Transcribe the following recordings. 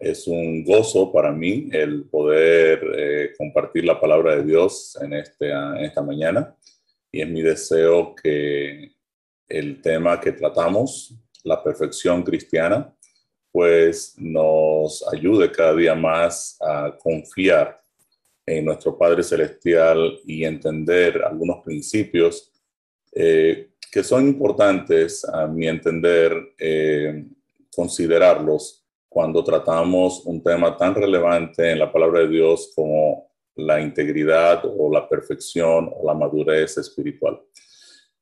Es un gozo para mí el poder eh, compartir la palabra de Dios en, este, en esta mañana. Y es mi deseo que el tema que tratamos, la perfección cristiana, pues nos ayude cada día más a confiar en nuestro Padre Celestial y entender algunos principios eh, que son importantes a mi entender eh, considerarlos cuando tratamos un tema tan relevante en la palabra de Dios como la integridad o la perfección o la madurez espiritual.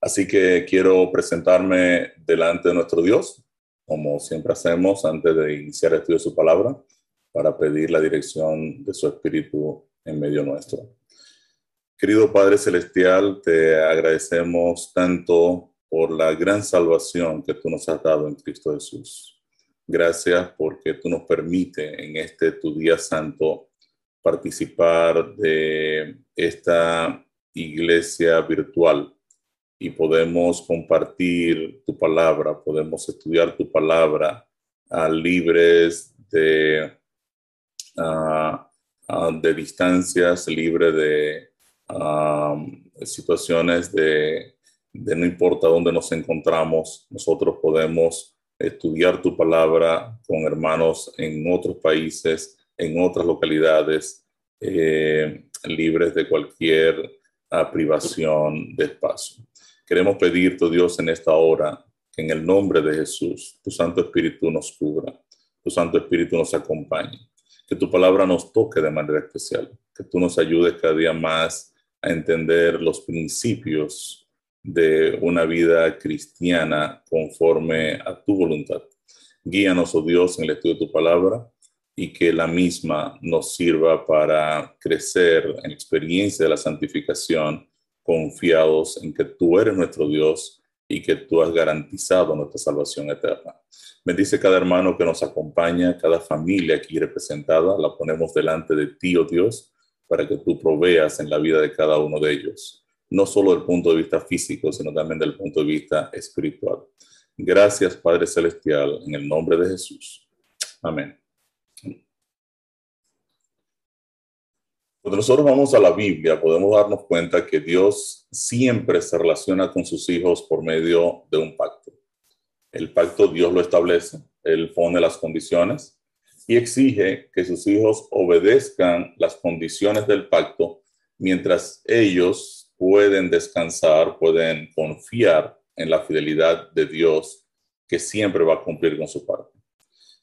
Así que quiero presentarme delante de nuestro Dios, como siempre hacemos antes de iniciar el estudio de su palabra, para pedir la dirección de su Espíritu en medio nuestro. Querido Padre Celestial, te agradecemos tanto por la gran salvación que tú nos has dado en Cristo Jesús. Gracias porque tú nos permites en este tu día santo participar de esta iglesia virtual. Y podemos compartir tu palabra, podemos estudiar tu palabra uh, libres de, uh, uh, de distancias, libres de situaciones de, de no importa dónde nos encontramos, nosotros podemos estudiar tu palabra con hermanos en otros países, en otras localidades, eh, libres de cualquier ah, privación de espacio. Queremos pedirte, Dios, en esta hora, que en el nombre de Jesús, tu Santo Espíritu nos cubra, tu Santo Espíritu nos acompañe, que tu palabra nos toque de manera especial, que tú nos ayudes cada día más a entender los principios de una vida cristiana conforme a tu voluntad. Guíanos, oh Dios, en el estudio de tu palabra y que la misma nos sirva para crecer en experiencia de la santificación, confiados en que tú eres nuestro Dios y que tú has garantizado nuestra salvación eterna. Bendice cada hermano que nos acompaña, cada familia aquí representada, la ponemos delante de ti, oh Dios, para que tú proveas en la vida de cada uno de ellos no solo del punto de vista físico, sino también del punto de vista espiritual. Gracias, Padre Celestial, en el nombre de Jesús. Amén. Cuando nosotros vamos a la Biblia, podemos darnos cuenta que Dios siempre se relaciona con sus hijos por medio de un pacto. El pacto Dios lo establece, Él pone las condiciones y exige que sus hijos obedezcan las condiciones del pacto mientras ellos pueden descansar, pueden confiar en la fidelidad de Dios que siempre va a cumplir con su parte.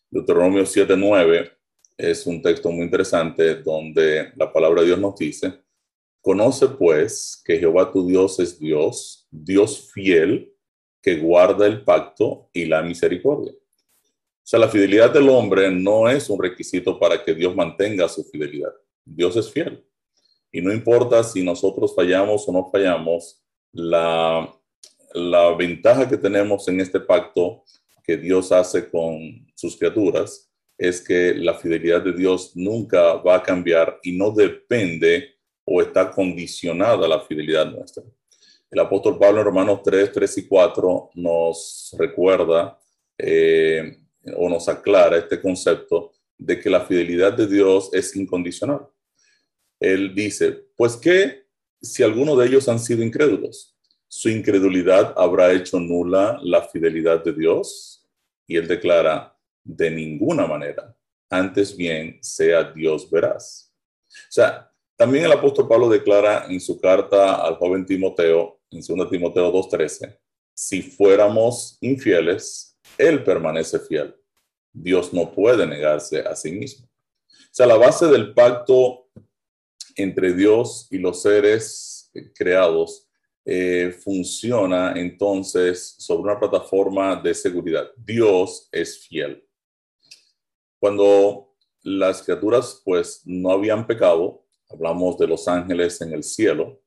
Deuteronomio 7:9 es un texto muy interesante donde la palabra de Dios nos dice, conoce pues que Jehová tu Dios es Dios, Dios fiel, que guarda el pacto y la misericordia. O sea, la fidelidad del hombre no es un requisito para que Dios mantenga su fidelidad. Dios es fiel. Y no importa si nosotros fallamos o no fallamos, la, ventaja que tenemos en este pacto que Dios hace con sus criaturas es que la fidelidad de Dios nunca va a cambiar y no depende o está condicionada a la fidelidad nuestra. El apóstol Pablo en Romanos 3, 3 y 4 nos recuerda eh, o nos aclara este concepto de que la fidelidad de Dios es incondicional él dice, pues que si alguno de ellos han sido incrédulos, su incredulidad habrá hecho nula la fidelidad de Dios. Y él declara, de ninguna manera, antes bien sea Dios veraz. O sea, también el apóstol Pablo declara en su carta al joven Timoteo, en 2 Timoteo 2.13, si fuéramos infieles, él permanece fiel. Dios no puede negarse a sí mismo. O sea, la base del pacto entre Dios y los seres creados eh, funciona entonces sobre una plataforma de seguridad. Dios es fiel. Cuando las criaturas pues no habían pecado, hablamos de los ángeles en el cielo,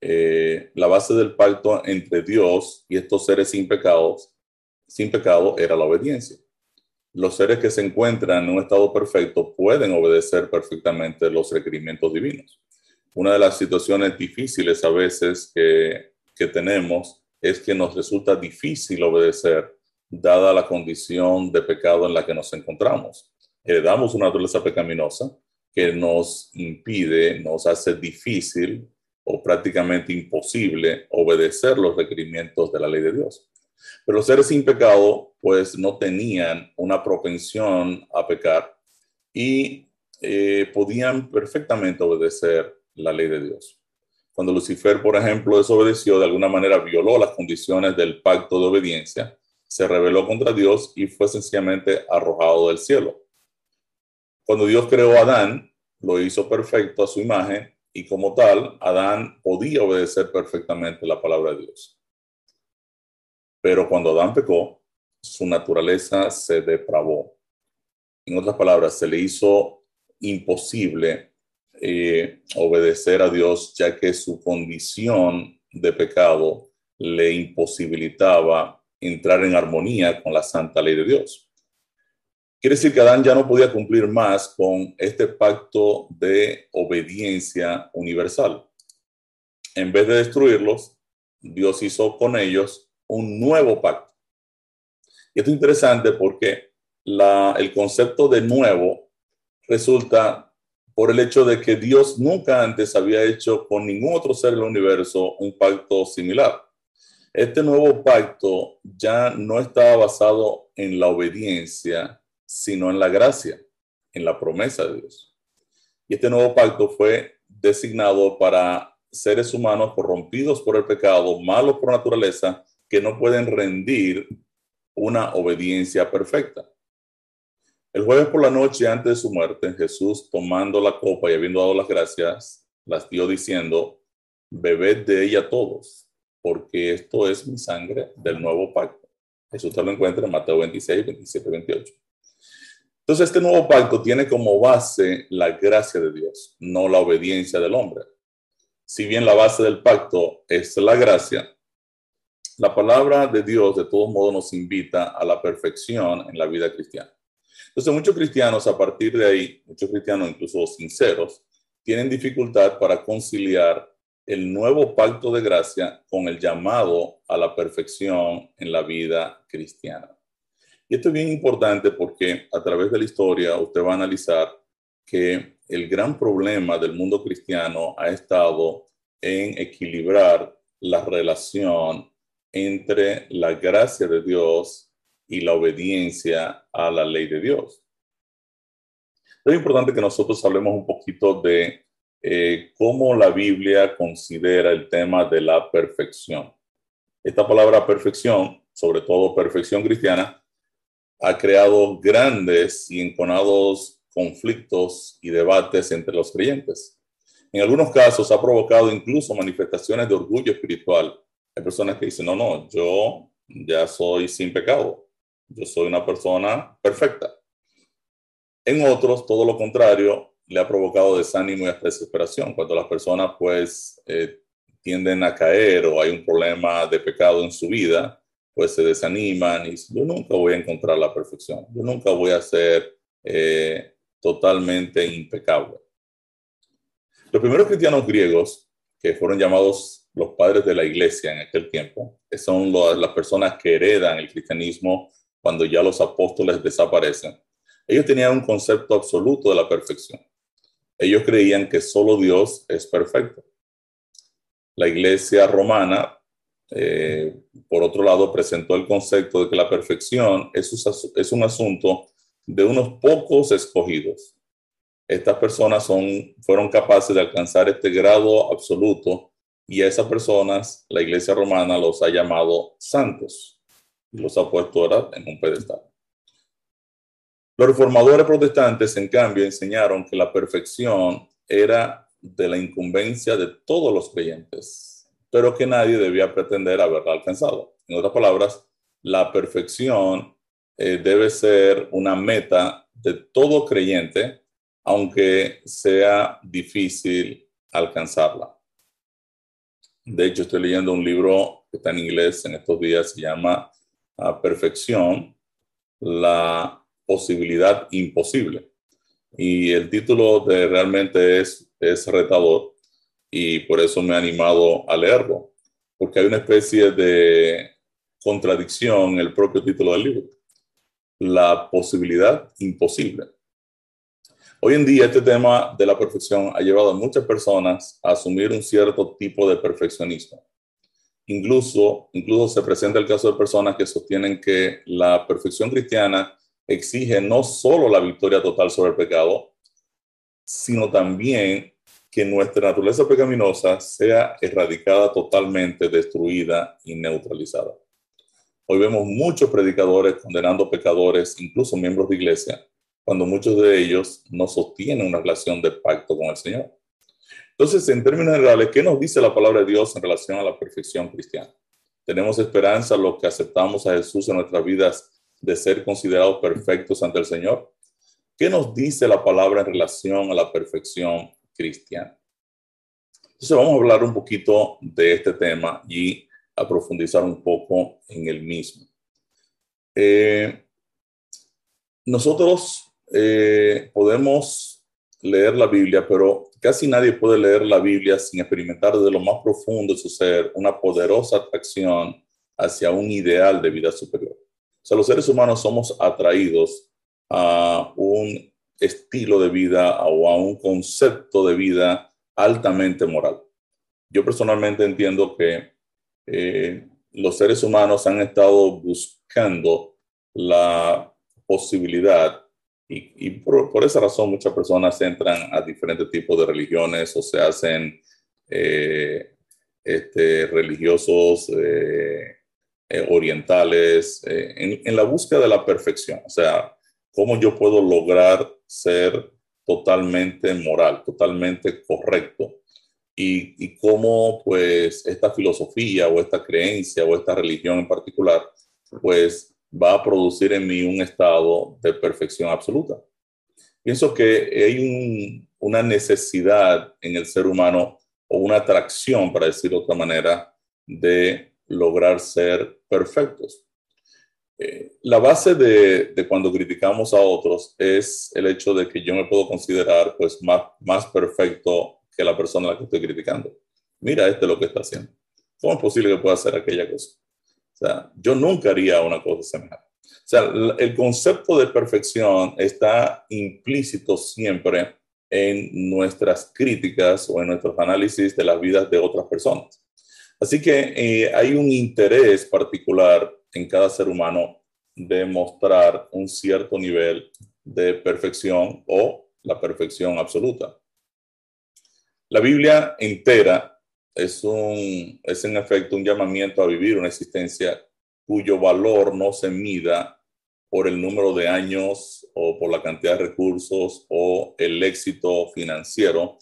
eh, la base del pacto entre Dios y estos seres sin pecados, sin pecado era la obediencia los seres que se encuentran en un estado perfecto pueden obedecer perfectamente los requerimientos divinos. Una de las situaciones difíciles a veces que, que tenemos es que nos resulta difícil obedecer dada la condición de pecado en la que nos encontramos. heredamos una naturaleza pecaminosa que nos impide, nos hace difícil o prácticamente imposible obedecer los requerimientos de la ley de Dios. Pero los seres sin pecado, pues no tenían una propensión a pecar y eh, podían perfectamente obedecer la ley de Dios. Cuando Lucifer, por ejemplo, desobedeció, de alguna manera violó las condiciones del pacto de obediencia, se rebeló contra Dios y fue sencillamente arrojado del cielo. Cuando Dios creó a Adán, lo hizo perfecto a su imagen y como tal, Adán podía obedecer perfectamente la palabra de Dios. Pero cuando Adán pecó, su naturaleza se depravó. En otras palabras, se le hizo imposible eh, obedecer a Dios, ya que su condición de pecado le imposibilitaba entrar en armonía con la santa ley de Dios. Quiere decir que Adán ya no podía cumplir más con este pacto de obediencia universal. En vez de destruirlos, Dios hizo con ellos un nuevo pacto. Y esto es interesante porque el concepto de nuevo resulta por el hecho de que Dios nunca antes había hecho con ningún otro ser del universo un pacto similar. Este nuevo pacto ya no estaba basado en la obediencia, sino en la gracia, en la promesa de Dios. Y este nuevo pacto fue designado para seres humanos corrompidos por el pecado, malos por naturaleza, que no pueden rendir una obediencia perfecta. El jueves por la noche, antes de su muerte, Jesús, tomando la copa y habiendo dado las gracias, las dio diciendo, bebed de ella todos, porque esto es mi sangre del nuevo pacto. Jesús te lo encuentra en Mateo 26, 27, 28. Entonces, este nuevo pacto tiene como base la gracia de Dios, no la obediencia del hombre. Si bien la base del pacto es la gracia, la palabra de Dios de todos modos nos invita a la perfección en la vida cristiana. Entonces, muchos cristianos a partir de ahí, muchos cristianos incluso sinceros, tienen dificultad para conciliar el nuevo pacto de gracia con el llamado a la perfección en la vida cristiana. Y esto es bien importante porque a través de la historia usted va a analizar que el gran problema del mundo cristiano ha estado en equilibrar la relación entre la gracia de Dios y la obediencia a la ley de Dios. Es importante que nosotros hablemos un poquito de eh, cómo la Biblia considera el tema de la perfección. Esta palabra perfección, sobre todo perfección cristiana, ha creado grandes y enconados conflictos y debates entre los creyentes. En algunos casos ha provocado incluso manifestaciones de orgullo espiritual. Hay personas que dicen, no, no, yo ya soy sin pecado, yo soy una persona perfecta. En otros, todo lo contrario, le ha provocado desánimo y hasta desesperación, cuando las personas pues eh, tienden a caer o hay un problema de pecado en su vida, pues se desaniman y yo nunca voy a encontrar la perfección, yo nunca voy a ser eh, totalmente impecable. Los primeros cristianos griegos, que fueron llamados los padres de la iglesia en aquel tiempo, son las personas que heredan el cristianismo cuando ya los apóstoles desaparecen, ellos tenían un concepto absoluto de la perfección. Ellos creían que solo Dios es perfecto. La iglesia romana eh, por otro lado, presentó el concepto de que la perfección es un asunto de unos pocos escogidos. Estas personas son, fueron capaces de alcanzar este grado absoluto y a esas personas la iglesia romana los ha llamado santos y los ha puesto ahora en un pedestal. Los reformadores protestantes, en cambio, enseñaron que la perfección era de la incumbencia de todos los creyentes, pero que nadie debía pretender haberla alcanzado. En otras palabras, la perfección eh, debe ser una meta de todo creyente, aunque sea difícil alcanzarla. De hecho, estoy leyendo un libro que está en inglés en estos días, se llama ah, Perfección, la posibilidad imposible. Y el título de realmente es, es retador y por eso me he animado a leerlo, porque hay una especie de contradicción en el propio título del libro. La posibilidad imposible. Hoy en día este tema de la perfección ha llevado a muchas personas a asumir un cierto tipo de perfeccionismo. Incluso, incluso se presenta el caso de personas que sostienen que la perfección cristiana exige no solo la victoria total sobre el pecado, sino también que nuestra naturaleza pecaminosa sea erradicada totalmente, destruida y neutralizada. Hoy vemos muchos predicadores condenando pecadores, incluso miembros de iglesia, cuando muchos de ellos no sostienen una relación de pacto con el Señor. Entonces, en términos generales, ¿qué nos dice la palabra de Dios en relación a la perfección cristiana? Tenemos esperanza los que aceptamos a Jesús en nuestras vidas de ser considerados perfectos ante el Señor. ¿Qué nos dice la palabra en relación a la perfección cristiana? Entonces vamos a hablar un poquito de este tema y a profundizar un poco en el mismo. Eh, nosotros eh, podemos leer la Biblia, pero casi nadie puede leer la Biblia sin experimentar desde lo más profundo de su ser una poderosa atracción hacia un ideal de vida superior. O sea, los seres humanos somos atraídos a un estilo de vida o a un concepto de vida altamente moral. Yo personalmente entiendo que eh, los seres humanos han estado buscando la posibilidad y, por, esa razón muchas personas entran a diferentes tipos de religiones o se hacen eh, este, religiosos eh, eh, orientales en, en, la búsqueda de la perfección. O sea, cómo yo puedo lograr ser totalmente moral, totalmente correcto. Y, y cómo pues esta filosofía o esta creencia o esta religión en particular pues va a producir en mí un estado de perfección absoluta. Pienso que hay una necesidad en el ser humano o una atracción, para decirlo de otra manera, de lograr ser perfectos. Eh, la base de, cuando criticamos a otros es el hecho de que yo me puedo considerar pues más, más perfecto que la persona a la que estoy criticando. Mira este lo que está haciendo. ¿Cómo es posible que pueda hacer aquella cosa? Yo nunca haría una cosa semejante. O sea, el concepto de perfección está implícito siempre en nuestras críticas o en nuestros análisis de las vidas de otras personas. Así que eh, hay un interés particular en cada ser humano de mostrar un cierto nivel de perfección o la perfección absoluta. La Biblia entera es, un, es en efecto un llamamiento a vivir una existencia cuyo valor no se mida por el número de años o por la cantidad de recursos o el éxito financiero,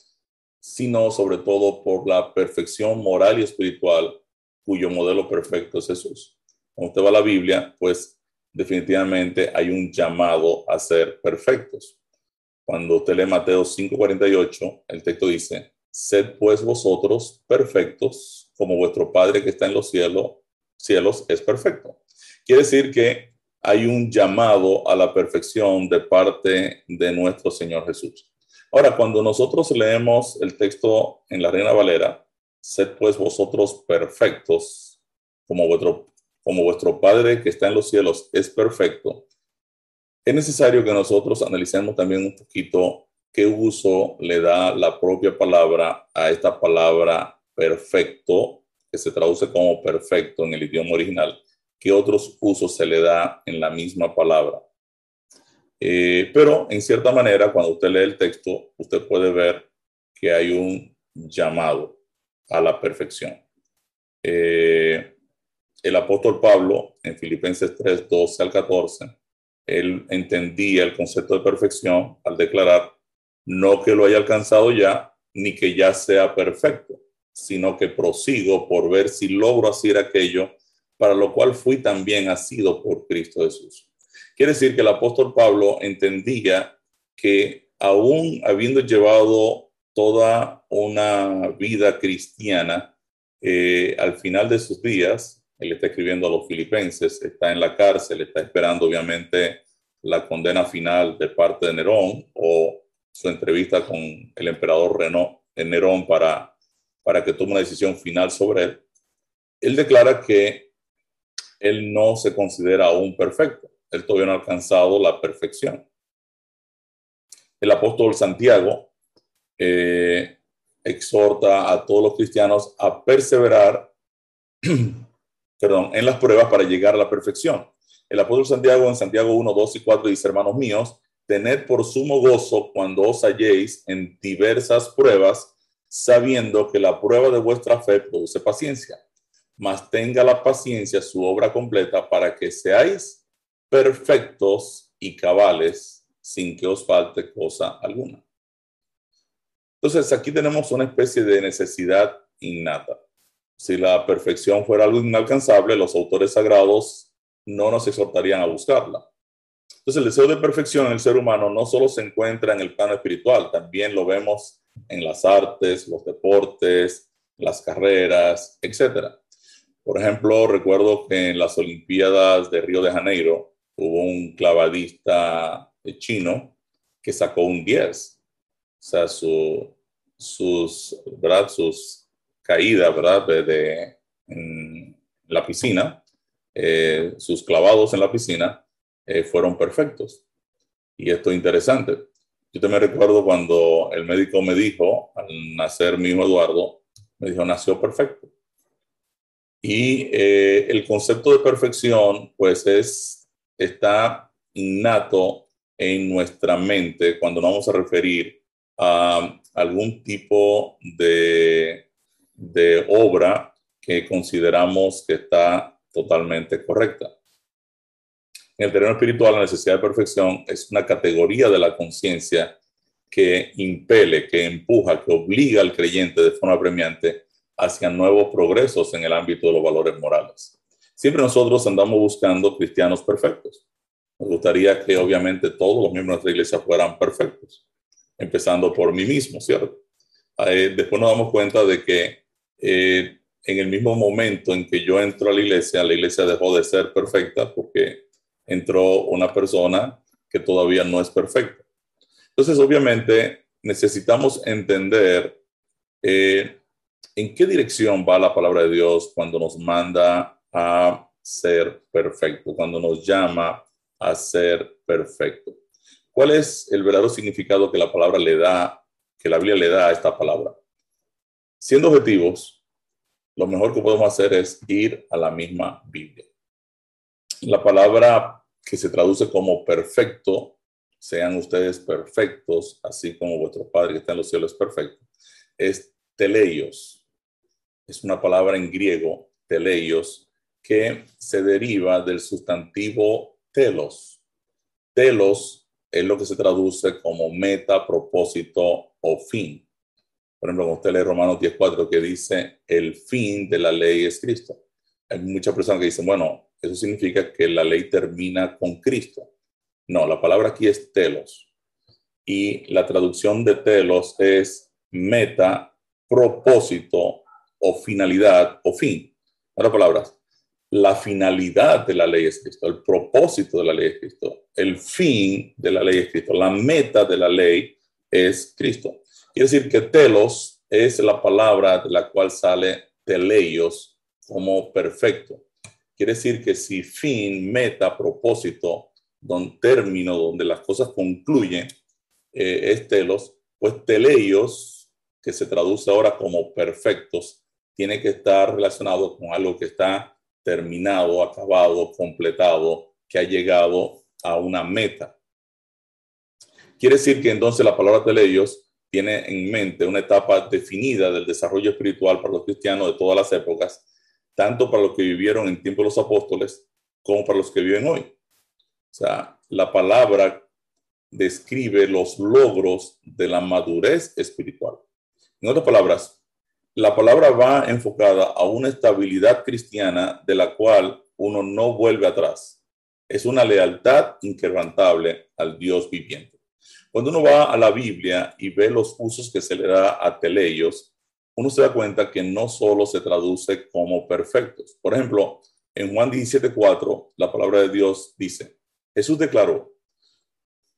sino sobre todo por la perfección moral y espiritual cuyo modelo perfecto es Jesús. Cuando usted va a la Biblia, pues definitivamente hay un llamado a ser perfectos. Cuando usted lee Mateo 5:48, el texto dice, Sed pues vosotros perfectos, como vuestro Padre que está en los cielos, cielos es perfecto. Quiere decir que hay un llamado a la perfección de parte de nuestro Señor Jesús. Ahora, cuando nosotros leemos el texto en la Reina Valera, sed pues vosotros perfectos, como vuestro, como vuestro Padre que está en los cielos es perfecto, es necesario que nosotros analicemos también un poquito qué uso le da la propia palabra a esta palabra perfecto, que se traduce como perfecto en el idioma original, qué otros usos se le da en la misma palabra. Eh, pero en cierta manera, cuando usted lee el texto, usted puede ver que hay un llamado a la perfección. Eh, el apóstol Pablo, en Filipenses 3, 12 al 14, él entendía el concepto de perfección al declarar no que lo haya alcanzado ya, ni que ya sea perfecto, sino que prosigo por ver si logro hacer aquello para lo cual fui también asido por Cristo Jesús. Quiere decir que el apóstol Pablo entendía que aún habiendo llevado toda una vida cristiana, eh, al final de sus días, él está escribiendo a los filipenses, está en la cárcel, está esperando obviamente la condena final de parte de Nerón o su entrevista con el emperador Renaud, en Nerón para, para que tome una decisión final sobre él, él declara que él no se considera aún perfecto. Él todavía no ha alcanzado la perfección. el apóstol Santiago eh, exhorta a todos los cristianos a perseverar perdón, en las pruebas para llegar a la perfección. El apóstol Santiago en Santiago 1, 2 y 4 dice, hermanos míos, tened por sumo gozo cuando os halléis en diversas pruebas, sabiendo que la prueba de vuestra fe produce paciencia. Mas tenga la paciencia su obra completa para que seáis perfectos y cabales sin que os falte cosa alguna. Entonces aquí tenemos una especie de necesidad innata. Si la perfección fuera algo inalcanzable, los autores sagrados no nos exhortarían a buscarla. Entonces el deseo de perfección en el ser humano no solo se encuentra en el plano espiritual, también lo vemos en las artes, los deportes, las carreras, etc. Por ejemplo, recuerdo que en las Olimpiadas de Río de Janeiro hubo un clavadista chino que sacó un 10. O sea, su, sus, ¿verdad? sus caídas. De, en la piscina, eh, sus clavados en la piscina eh, fueron perfectos. Y esto es interesante. Yo también recuerdo cuando el médico me dijo, al nacer mi hijo Eduardo, me dijo, nació perfecto. Y eh, el concepto de perfección, pues es, está innato en nuestra mente cuando nos vamos a referir a algún tipo de, de obra que consideramos que está totalmente correcta. En el terreno espiritual, la necesidad de perfección es una categoría de la conciencia que impele, que empuja, que obliga al creyente de forma premiante hacia nuevos progresos en el ámbito de los valores morales. Siempre nosotros andamos buscando cristianos perfectos. Nos gustaría que obviamente todos los miembros de nuestra iglesia fueran perfectos, empezando por mí mismo, ¿cierto? Eh, después nos damos cuenta de que eh, en el mismo momento en que yo entro a la iglesia, la iglesia dejó de ser perfecta porque entró una persona que todavía no es perfecta. Entonces, obviamente, necesitamos entender eh, en qué dirección va la palabra de Dios cuando nos manda a ser perfecto, cuando nos llama a ser perfecto. ¿Cuál es el verdadero significado que la palabra le da, que la Biblia le da a esta palabra? Siendo objetivos, lo mejor que podemos hacer es ir a la misma Biblia. La palabra que se traduce como perfecto, sean ustedes perfectos, así como vuestro Padre que está en los cielos es perfecto, es teleios. Es una palabra en griego, teleios, que se deriva del sustantivo telos. Telos es lo que se traduce como meta, propósito o fin. Por ejemplo, cuando usted lee Romanos 10.4 que dice, el fin de la ley es Cristo. Hay muchas personas que dicen, bueno, eso significa que la ley termina con Cristo. No, la palabra aquí es telos. Y la traducción de telos es meta, propósito o finalidad o fin. Otras palabras, la finalidad de la ley es Cristo, el propósito de la ley es Cristo, el fin de la ley es Cristo, la meta de la ley es Cristo. Quiere decir que telos es la palabra de la cual sale teleios como perfecto. Quiere decir que si fin, meta, propósito, don término, donde las cosas concluyen, eh, es telos, pues teleios, que se traduce ahora como perfectos, tiene que estar relacionado con algo que está terminado, acabado, completado, que ha llegado a una meta. Quiere decir que entonces la palabra teleios tiene en mente una etapa definida del desarrollo espiritual para los cristianos de todas las épocas, tanto para los que vivieron en tiempo de los apóstoles como para los que viven hoy. O sea, la palabra describe los logros de la madurez espiritual. En otras palabras, la palabra va enfocada a una estabilidad cristiana de la cual uno no vuelve atrás. Es una lealtad inquebrantable al Dios viviente. Cuando uno va a la Biblia y ve los usos que se le da a teleios, uno se da cuenta que no solo se traduce como perfectos. Por ejemplo, en Juan 17:4, la palabra de Dios dice, Jesús declaró,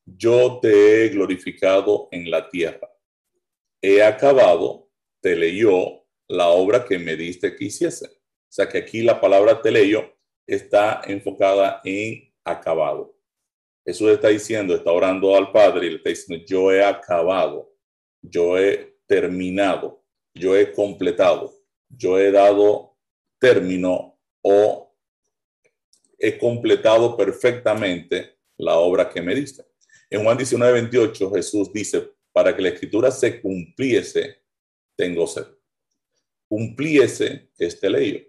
yo te he glorificado en la tierra. He acabado, te leyó la obra que me diste que hiciese. O sea que aquí la palabra te leyó está enfocada en acabado. Jesús está diciendo, está orando al Padre y le está diciendo, yo he acabado, yo he terminado, yo he completado, yo he dado término o he completado perfectamente la obra que me diste. En Juan 19, 28, Jesús dice, para que la escritura se cumpliese, tengo sed. Cumpliese este ley.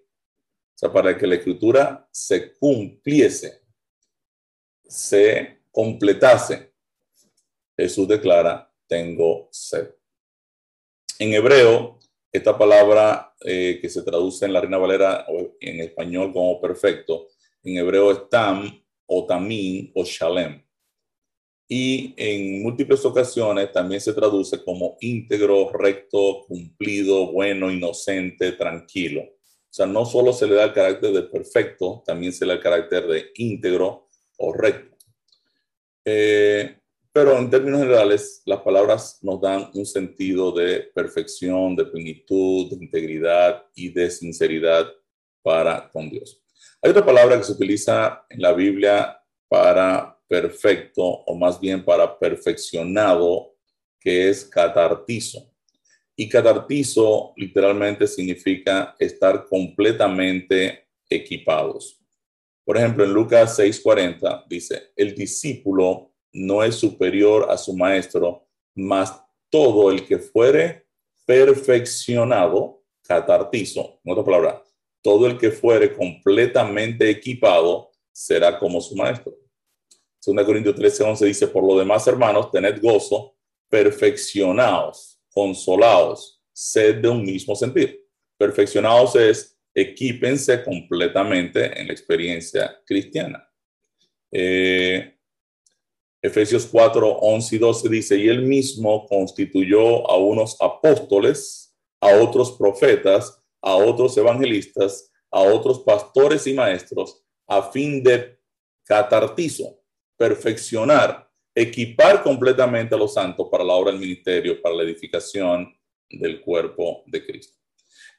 O sea, para que la escritura se cumpliese, se completase, Jesús declara, tengo sed. En hebreo, esta palabra eh, que se traduce en la Reina Valera en español como perfecto, en hebreo es tam o tamín o shalem. Y en múltiples ocasiones también se traduce como íntegro, recto, cumplido, bueno, inocente, tranquilo. O sea, no solo se le da el carácter de perfecto, también se le da el carácter de íntegro o recto. Eh, pero en términos generales, las palabras nos dan un sentido de perfección, de plenitud, de integridad y de sinceridad para con Dios. Hay otra palabra que se utiliza en la Biblia para perfecto o más bien para perfeccionado, que es catartizo. Y catartizo literalmente significa estar completamente equipados. Por ejemplo, en Lucas 6:40 dice, el discípulo no es superior a su maestro, mas todo el que fuere perfeccionado, catartizo, en otra palabra, todo el que fuere completamente equipado será como su maestro. 2 Corintios 13, 11 dice, por lo demás, hermanos, tened gozo, perfeccionaos, consolaos, sed de un mismo sentir. Perfeccionaos es equípense completamente en la experiencia cristiana. Eh, Efesios 4, 11 y 12 dice, y él mismo constituyó a unos apóstoles, a otros profetas, a otros evangelistas, a otros pastores y maestros, a fin de catartizo, perfeccionar, equipar completamente a los santos para la obra del ministerio, para la edificación del cuerpo de Cristo.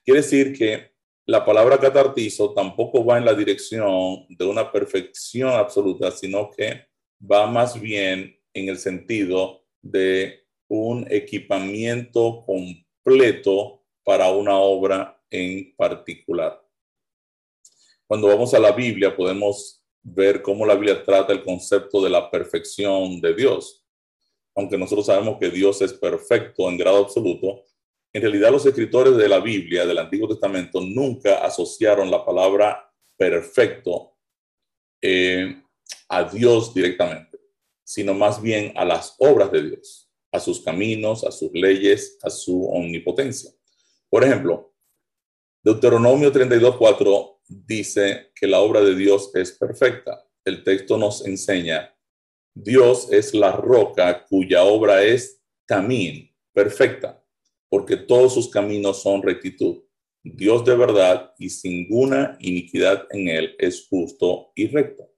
Quiere decir que la palabra catartizo tampoco va en la dirección de una perfección absoluta, sino que va más bien en el sentido de un equipamiento completo para una obra en particular. Cuando vamos a la Biblia podemos ver cómo la Biblia trata el concepto de la perfección de Dios. Aunque nosotros sabemos que Dios es perfecto en grado absoluto, en realidad los escritores de la Biblia, del Antiguo Testamento, nunca asociaron la palabra perfecto eh, a Dios directamente, sino más bien a las obras de Dios, a sus caminos, a sus leyes, a su omnipotencia. Por ejemplo, Deuteronomio 32.4 dice que la obra de Dios es perfecta. El texto nos enseña, Dios es la roca cuya obra es también perfecta, porque todos sus caminos son rectitud. Dios de verdad y sin ninguna iniquidad en él es justo y recto.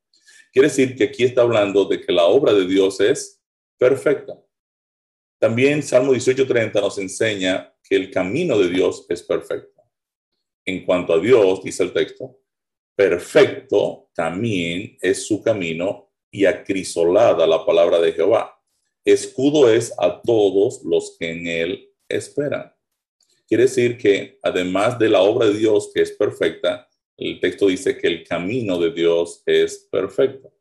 Quiere decir que aquí está hablando de que la obra de Dios es perfecta. También Salmo 18:30 nos enseña que el camino de Dios es perfecto en cuanto a Dios, dice el texto, perfecto también es su camino y acrisolada la palabra de Jehová. Escudo es a todos los que en él esperan. Quiere decir que además de la obra de Dios que es perfecta, el texto dice que el camino de Dios es perfecto.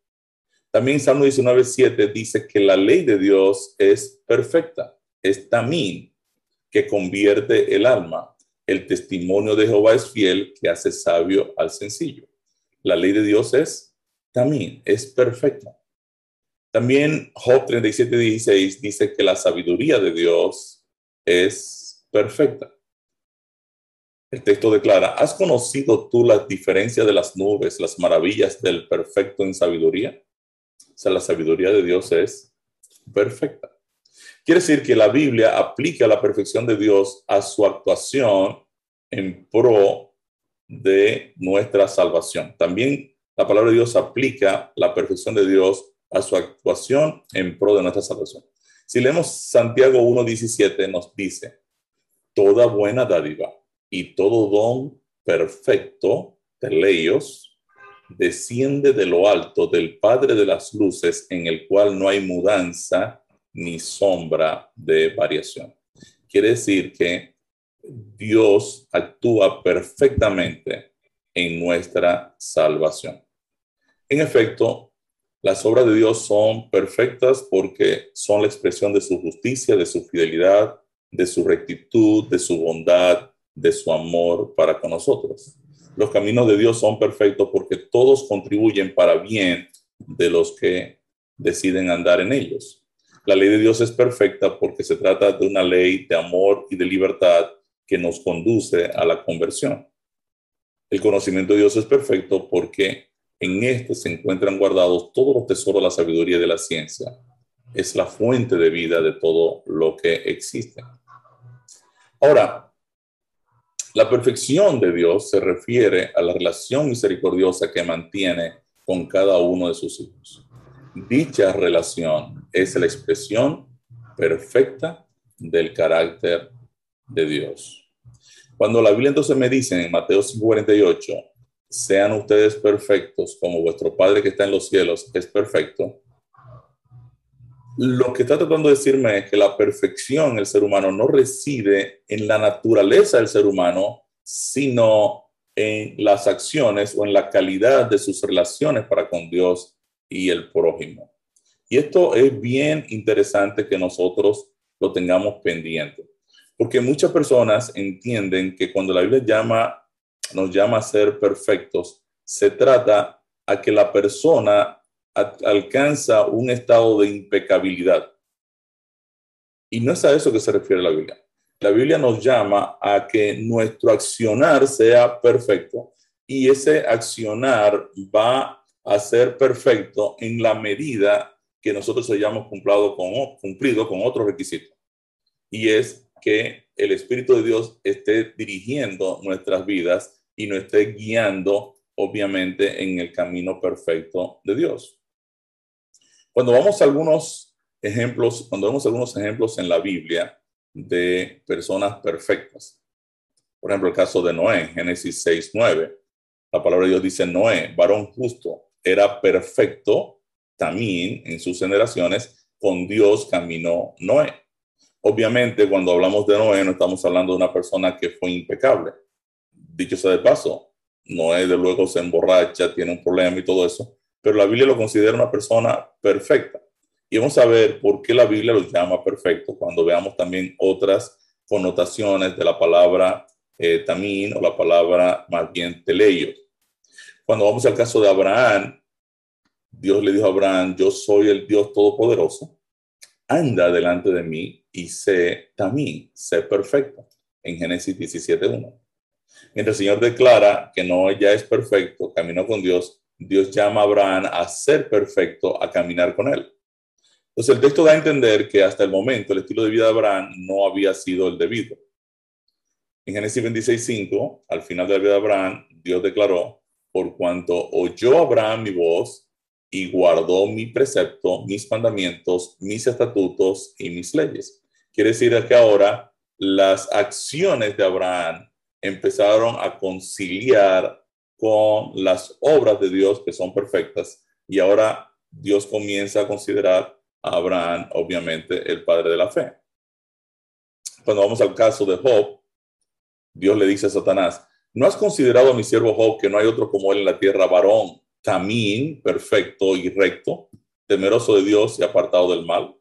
También Salmo 19.7 dice que la ley de Dios es perfecta, es también que convierte el alma el testimonio de Jehová es fiel, que hace sabio al sencillo. La ley de Dios es también, es perfecta. También Job 37, 16 dice que la sabiduría de Dios es perfecta. El texto declara, ¿has conocido tú las diferencias de las nubes, las maravillas del perfecto en sabiduría? O sea, la sabiduría de Dios es perfecta. Quiere decir que la Biblia aplica la perfección de Dios a su actuación en pro de nuestra salvación. También la palabra de Dios aplica la perfección de Dios a su actuación en pro de nuestra salvación. Si leemos Santiago 1.17, nos dice, toda buena dádiva y todo don perfecto de leyos desciende de lo alto del Padre de las Luces, en el cual no hay mudanza ni sombra de variación. Quiere decir que Dios actúa perfectamente en nuestra salvación. En efecto, las obras de Dios son perfectas porque son la expresión de su justicia, de su fidelidad, de su rectitud, de su bondad, de su amor para con nosotros. Los caminos de Dios son perfectos porque todos contribuyen para bien de los que deciden andar en ellos. La ley de Dios es perfecta porque se trata de una ley de amor y de libertad que nos conduce a la conversión. El conocimiento de Dios es perfecto porque en este se encuentran guardados todos los tesoros de la sabiduría y de la ciencia. Es la fuente de vida de todo lo que existe. Ahora, la perfección de Dios se refiere a la relación misericordiosa que mantiene con cada uno de sus hijos. Dicha relación es la expresión perfecta del carácter de Dios. Cuando la Biblia entonces me dice en Mateo 5:48, sean ustedes perfectos como vuestro Padre que está en los cielos es perfecto, lo que está tratando de decirme es que la perfección en el ser humano no reside en la naturaleza del ser humano, sino en las acciones o en la calidad de sus relaciones para con Dios y el prójimo. Y esto es bien interesante que nosotros lo tengamos pendiente, porque muchas personas entienden que cuando la Biblia llama, nos llama a ser perfectos, se trata a que la persona alcanza un estado de impecabilidad. Y no es a eso que se refiere la Biblia. La Biblia nos llama a que nuestro accionar sea perfecto y ese accionar va a ser perfecto en la medida que nosotros hayamos cumplido con, cumplido con otro requisito. Y es que el Espíritu de Dios esté dirigiendo nuestras vidas y nos esté guiando, obviamente, en el camino perfecto de Dios. Cuando vamos a algunos ejemplos, cuando vemos algunos ejemplos en la Biblia de personas perfectas, por ejemplo, el caso de Noé, Génesis 6, 9, la palabra de Dios dice, Noé, varón justo, era perfecto también en sus generaciones, con Dios caminó Noé. Obviamente, cuando hablamos de Noé, no estamos hablando de una persona que fue impecable. Dicho sea de paso, Noé de luego se emborracha, tiene un problema y todo eso, pero la Biblia lo considera una persona perfecta. Y vamos a ver por qué la Biblia lo llama perfecto cuando veamos también otras connotaciones de la palabra eh, tamín o la palabra más bien teleio. Cuando vamos al caso de Abraham, Dios le dijo a Abraham, yo soy el Dios Todopoderoso, anda delante de mí y sé tamín, sé perfecto, en Génesis 17.1. Mientras el Señor declara que no ya es perfecto, caminó con Dios, Dios llama a Abraham a ser perfecto, a caminar con él. Entonces el texto da a entender que hasta el momento el estilo de vida de Abraham no había sido el debido. En Génesis 26.5, al final de la vida de Abraham, Dios declaró, por cuanto oyó Abraham mi voz y guardó mi precepto, mis mandamientos, mis estatutos y mis leyes. Quiere decir que ahora las acciones de Abraham empezaron a conciliar con las obras de Dios que son perfectas y ahora Dios comienza a considerar a Abraham, obviamente, el padre de la fe. Cuando vamos al caso de Job, Dios le dice a Satanás, ¿no has considerado a mi siervo Job que no hay otro como él en la tierra, varón, tamín, perfecto y recto, temeroso de Dios y apartado del mal?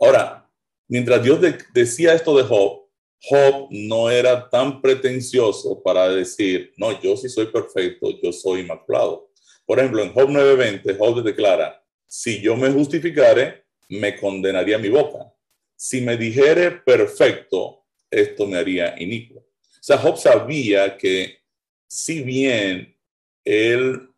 Ahora, mientras Dios decía esto de Job, Job no era tan pretencioso para decir, no, yo sí soy perfecto, yo soy inmaculado. Por ejemplo, en Job 9:20, Job declara, si yo me justificare, me condenaría mi boca. Si me dijere perfecto, esto me haría inicuo. O sea, Job sabía que si bien él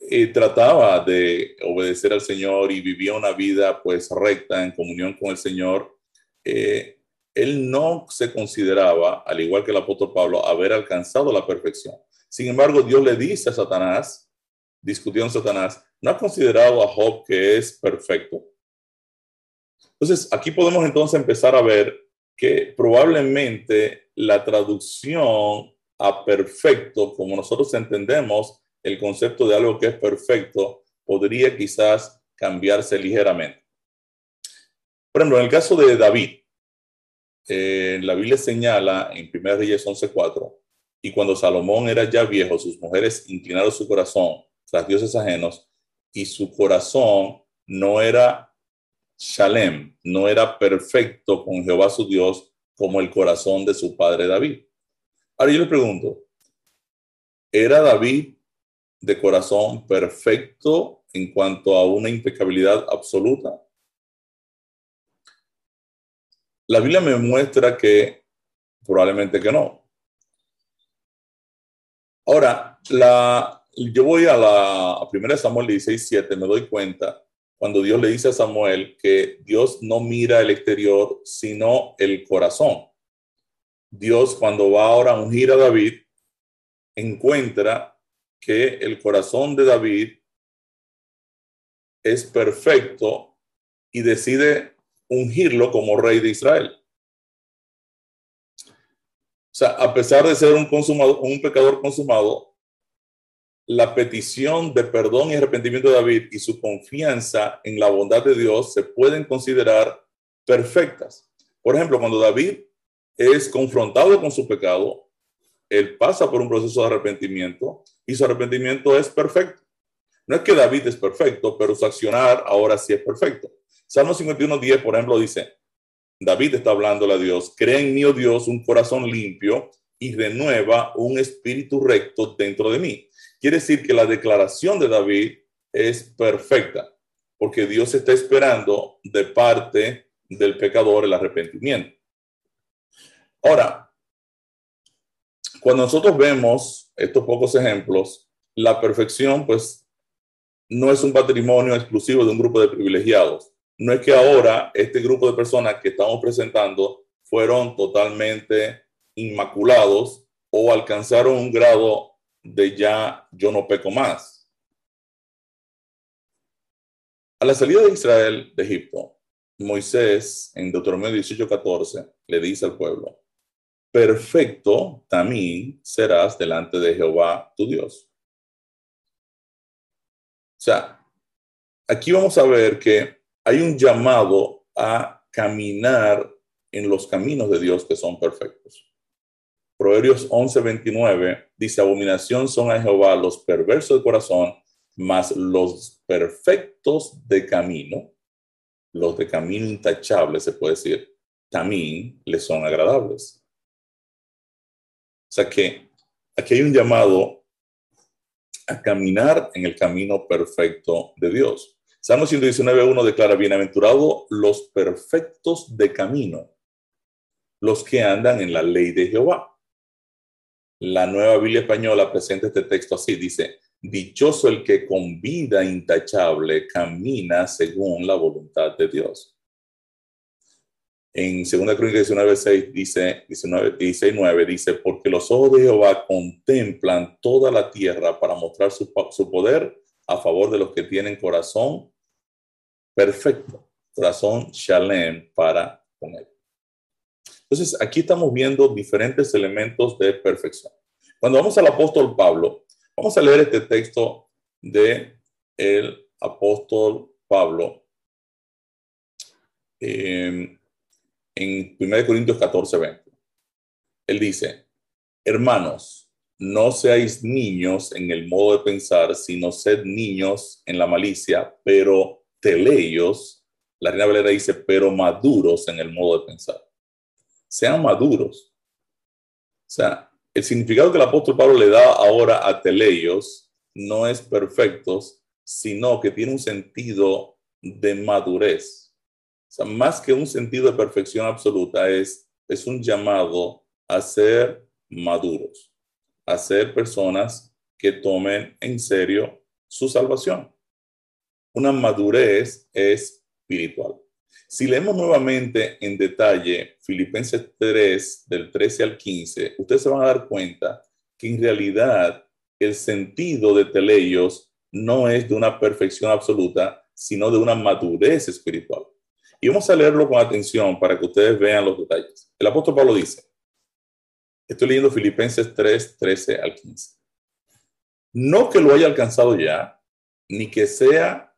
eh, trataba de obedecer al Señor y vivía una vida pues recta en comunión con el Señor, eh, él no se consideraba, al igual que el apóstol Pablo, haber alcanzado la perfección. Sin embargo, Dios le dice a Satanás, discutió en Satanás, ¿no ha considerado a Job que es perfecto? Entonces, aquí podemos entonces empezar a ver que probablemente la traducción a perfecto, como nosotros entendemos el concepto de algo que es perfecto, podría quizás cambiarse ligeramente. Por ejemplo, en el caso de David, eh, la Biblia señala en 1 Reyes 11:4, y cuando Salomón era ya viejo, sus mujeres inclinaron su corazón tras dioses ajenos, y su corazón no era shalem, no era perfecto con Jehová su Dios como el corazón de su padre David. Ahora yo le pregunto, ¿era David de corazón perfecto en cuanto a una impecabilidad absoluta? La Biblia me muestra que probablemente que no. Ahora, la, yo voy a la a 1 Samuel 16, 7, me doy cuenta cuando Dios le dice a Samuel que Dios no mira el exterior, sino el corazón. Dios cuando va ahora a ungir a David, encuentra que el corazón de David es perfecto y decide ungirlo como rey de Israel. O sea, a pesar de ser un, consumado, un pecador consumado, la petición de perdón y arrepentimiento de David y su confianza en la bondad de Dios se pueden considerar perfectas. Por ejemplo, cuando David es confrontado con su pecado, él pasa por un proceso de arrepentimiento y su arrepentimiento es perfecto. No es que David es perfecto, pero su accionar ahora sí es perfecto. Salmo 51, 10, por ejemplo, dice, David está hablando a Dios, crea en mí, oh Dios, un corazón limpio y renueva un espíritu recto dentro de mí. Quiere decir que la declaración de David es perfecta, porque Dios está esperando de parte del pecador el arrepentimiento. Ahora, cuando nosotros vemos estos pocos ejemplos, la perfección pues no es un patrimonio exclusivo de un grupo de privilegiados. No es que ahora este grupo de personas que estamos presentando fueron totalmente inmaculados o alcanzaron un grado de ya yo no peco más. A la salida de Israel de Egipto, Moisés en Deuteronomio 18:14 le dice al pueblo, perfecto también serás delante de Jehová tu Dios. O sea, aquí vamos a ver que hay un llamado a caminar en los caminos de Dios que son perfectos. Proverbios 11:29 dice, abominación son a Jehová los perversos de corazón, mas los perfectos de camino, los de camino intachable, se puede decir, también les son agradables. O sea que aquí hay un llamado a caminar en el camino perfecto de Dios. Salmo 119.1 declara, bienaventurado los perfectos de camino, los que andan en la ley de Jehová. La nueva Biblia española presenta este texto así, dice, dichoso el que con vida intachable camina según la voluntad de Dios. En 2 Crónicas 19, 6 dice, 19, 16, 9 dice, porque los ojos de Jehová contemplan toda la tierra para mostrar su, su poder a favor de los que tienen corazón perfecto, corazón shalem para con él. Entonces, aquí estamos viendo diferentes elementos de perfección. Cuando vamos al apóstol Pablo, vamos a leer este texto de el apóstol Pablo. Eh, en 1 Corintios 14, 20. Él dice, hermanos, no seáis niños en el modo de pensar, sino sed niños en la malicia, pero teleios, la Reina Valera dice, pero maduros en el modo de pensar. Sean maduros. O sea, el significado que el apóstol Pablo le da ahora a teleios no es perfectos, sino que tiene un sentido de madurez sea, más que un sentido de perfección absoluta, es, es un llamado a ser maduros, a ser personas que tomen en serio su salvación. Una madurez espiritual. Si leemos nuevamente en detalle Filipenses 3, del 13 al 15, ustedes se van a dar cuenta que en realidad el sentido de teleios no es de una perfección absoluta, sino de una madurez espiritual. Y vamos a leerlo con atención para que ustedes vean los detalles. El apóstol Pablo dice, Estoy leyendo Filipenses 3, 13 al 15. No que lo haya alcanzado ya, ni que sea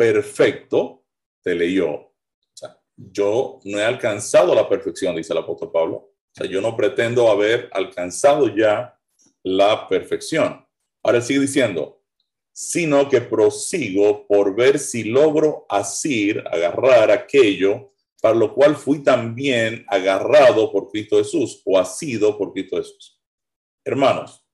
perfecto, te leyó. Yo no he alcanzado la perfección, dice el apóstol Pablo. Yo no pretendo haber alcanzado ya la perfección. Ahora sigue diciendo, sino que prosigo por ver si logro asir, agarrar aquello para lo cual fui también agarrado por Cristo Jesús o asido por Cristo Jesús. Hermanos,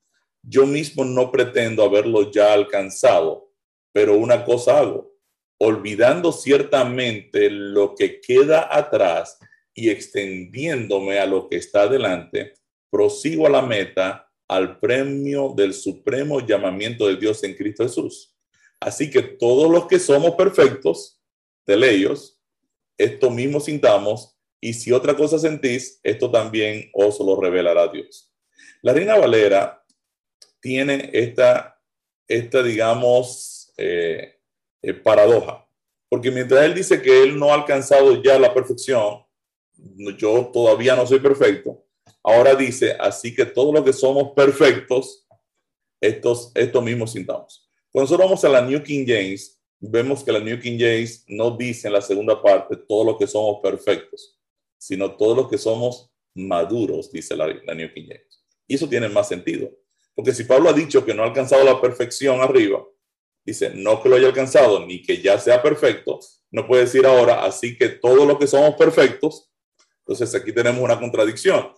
yo mismo no pretendo haberlo ya alcanzado, pero una cosa hago, olvidando ciertamente lo que queda atrás y extendiéndome a lo que está adelante, prosigo a la meta, al premio del supremo llamamiento de Dios en Cristo Jesús. Así que todos los que somos perfectos, de ellos, esto mismo sintamos, y si otra cosa sentís, esto también os lo revelará Dios. La Reina Valera tiene esta, esta digamos, eh, eh, paradoja, porque mientras él dice que él no ha alcanzado ya la perfección, yo todavía no soy perfecto, ahora dice, así que todos los que somos perfectos, estos, estos mismos sintamos. Cuando nosotros vamos a la New King James, vemos que la New King James no dice en la segunda parte todo lo que somos perfectos, sino todo lo que somos maduros, dice la, New King James. Y eso tiene más sentido, porque si Pablo ha dicho que no ha alcanzado la perfección arriba, dice, no que lo haya alcanzado ni que ya sea perfecto, no puede decir ahora, así que todo lo que somos perfectos, entonces aquí tenemos una contradicción.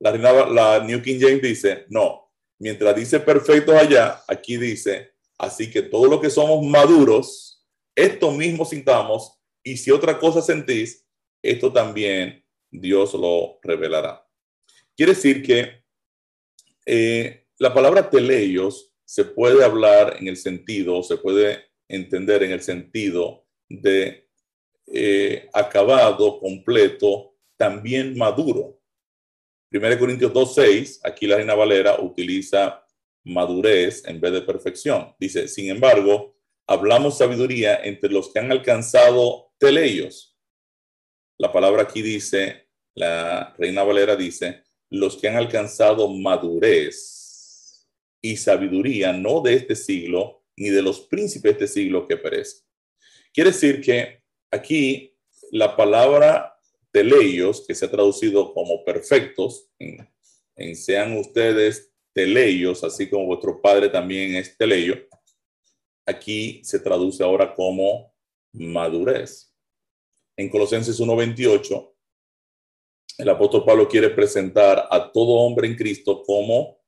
La, la New King James dice, no, mientras dice perfectos allá, aquí dice Así que todo lo que somos maduros, esto mismo sintamos, y si otra cosa sentís, esto también Dios lo revelará. Quiere decir que eh, la palabra teleios se puede hablar en el sentido, se puede entender en el sentido de eh, acabado, completo, también maduro. 1 Corintios 2.6, aquí la Reina Valera utiliza madurez en vez de perfección. Dice, sin embargo, hablamos sabiduría entre los que han alcanzado teleios. La palabra aquí dice, la Reina Valera dice, los que han alcanzado madurez y sabiduría, no de este siglo, ni de los príncipes de este siglo que perecen. Quiere decir que aquí la palabra teleios, que se ha traducido como perfectos, en sean ustedes teleios, así como vuestro padre también es teleio, aquí se traduce ahora como madurez. En Colosenses 1.28, el apóstol Pablo quiere presentar a todo hombre en Cristo como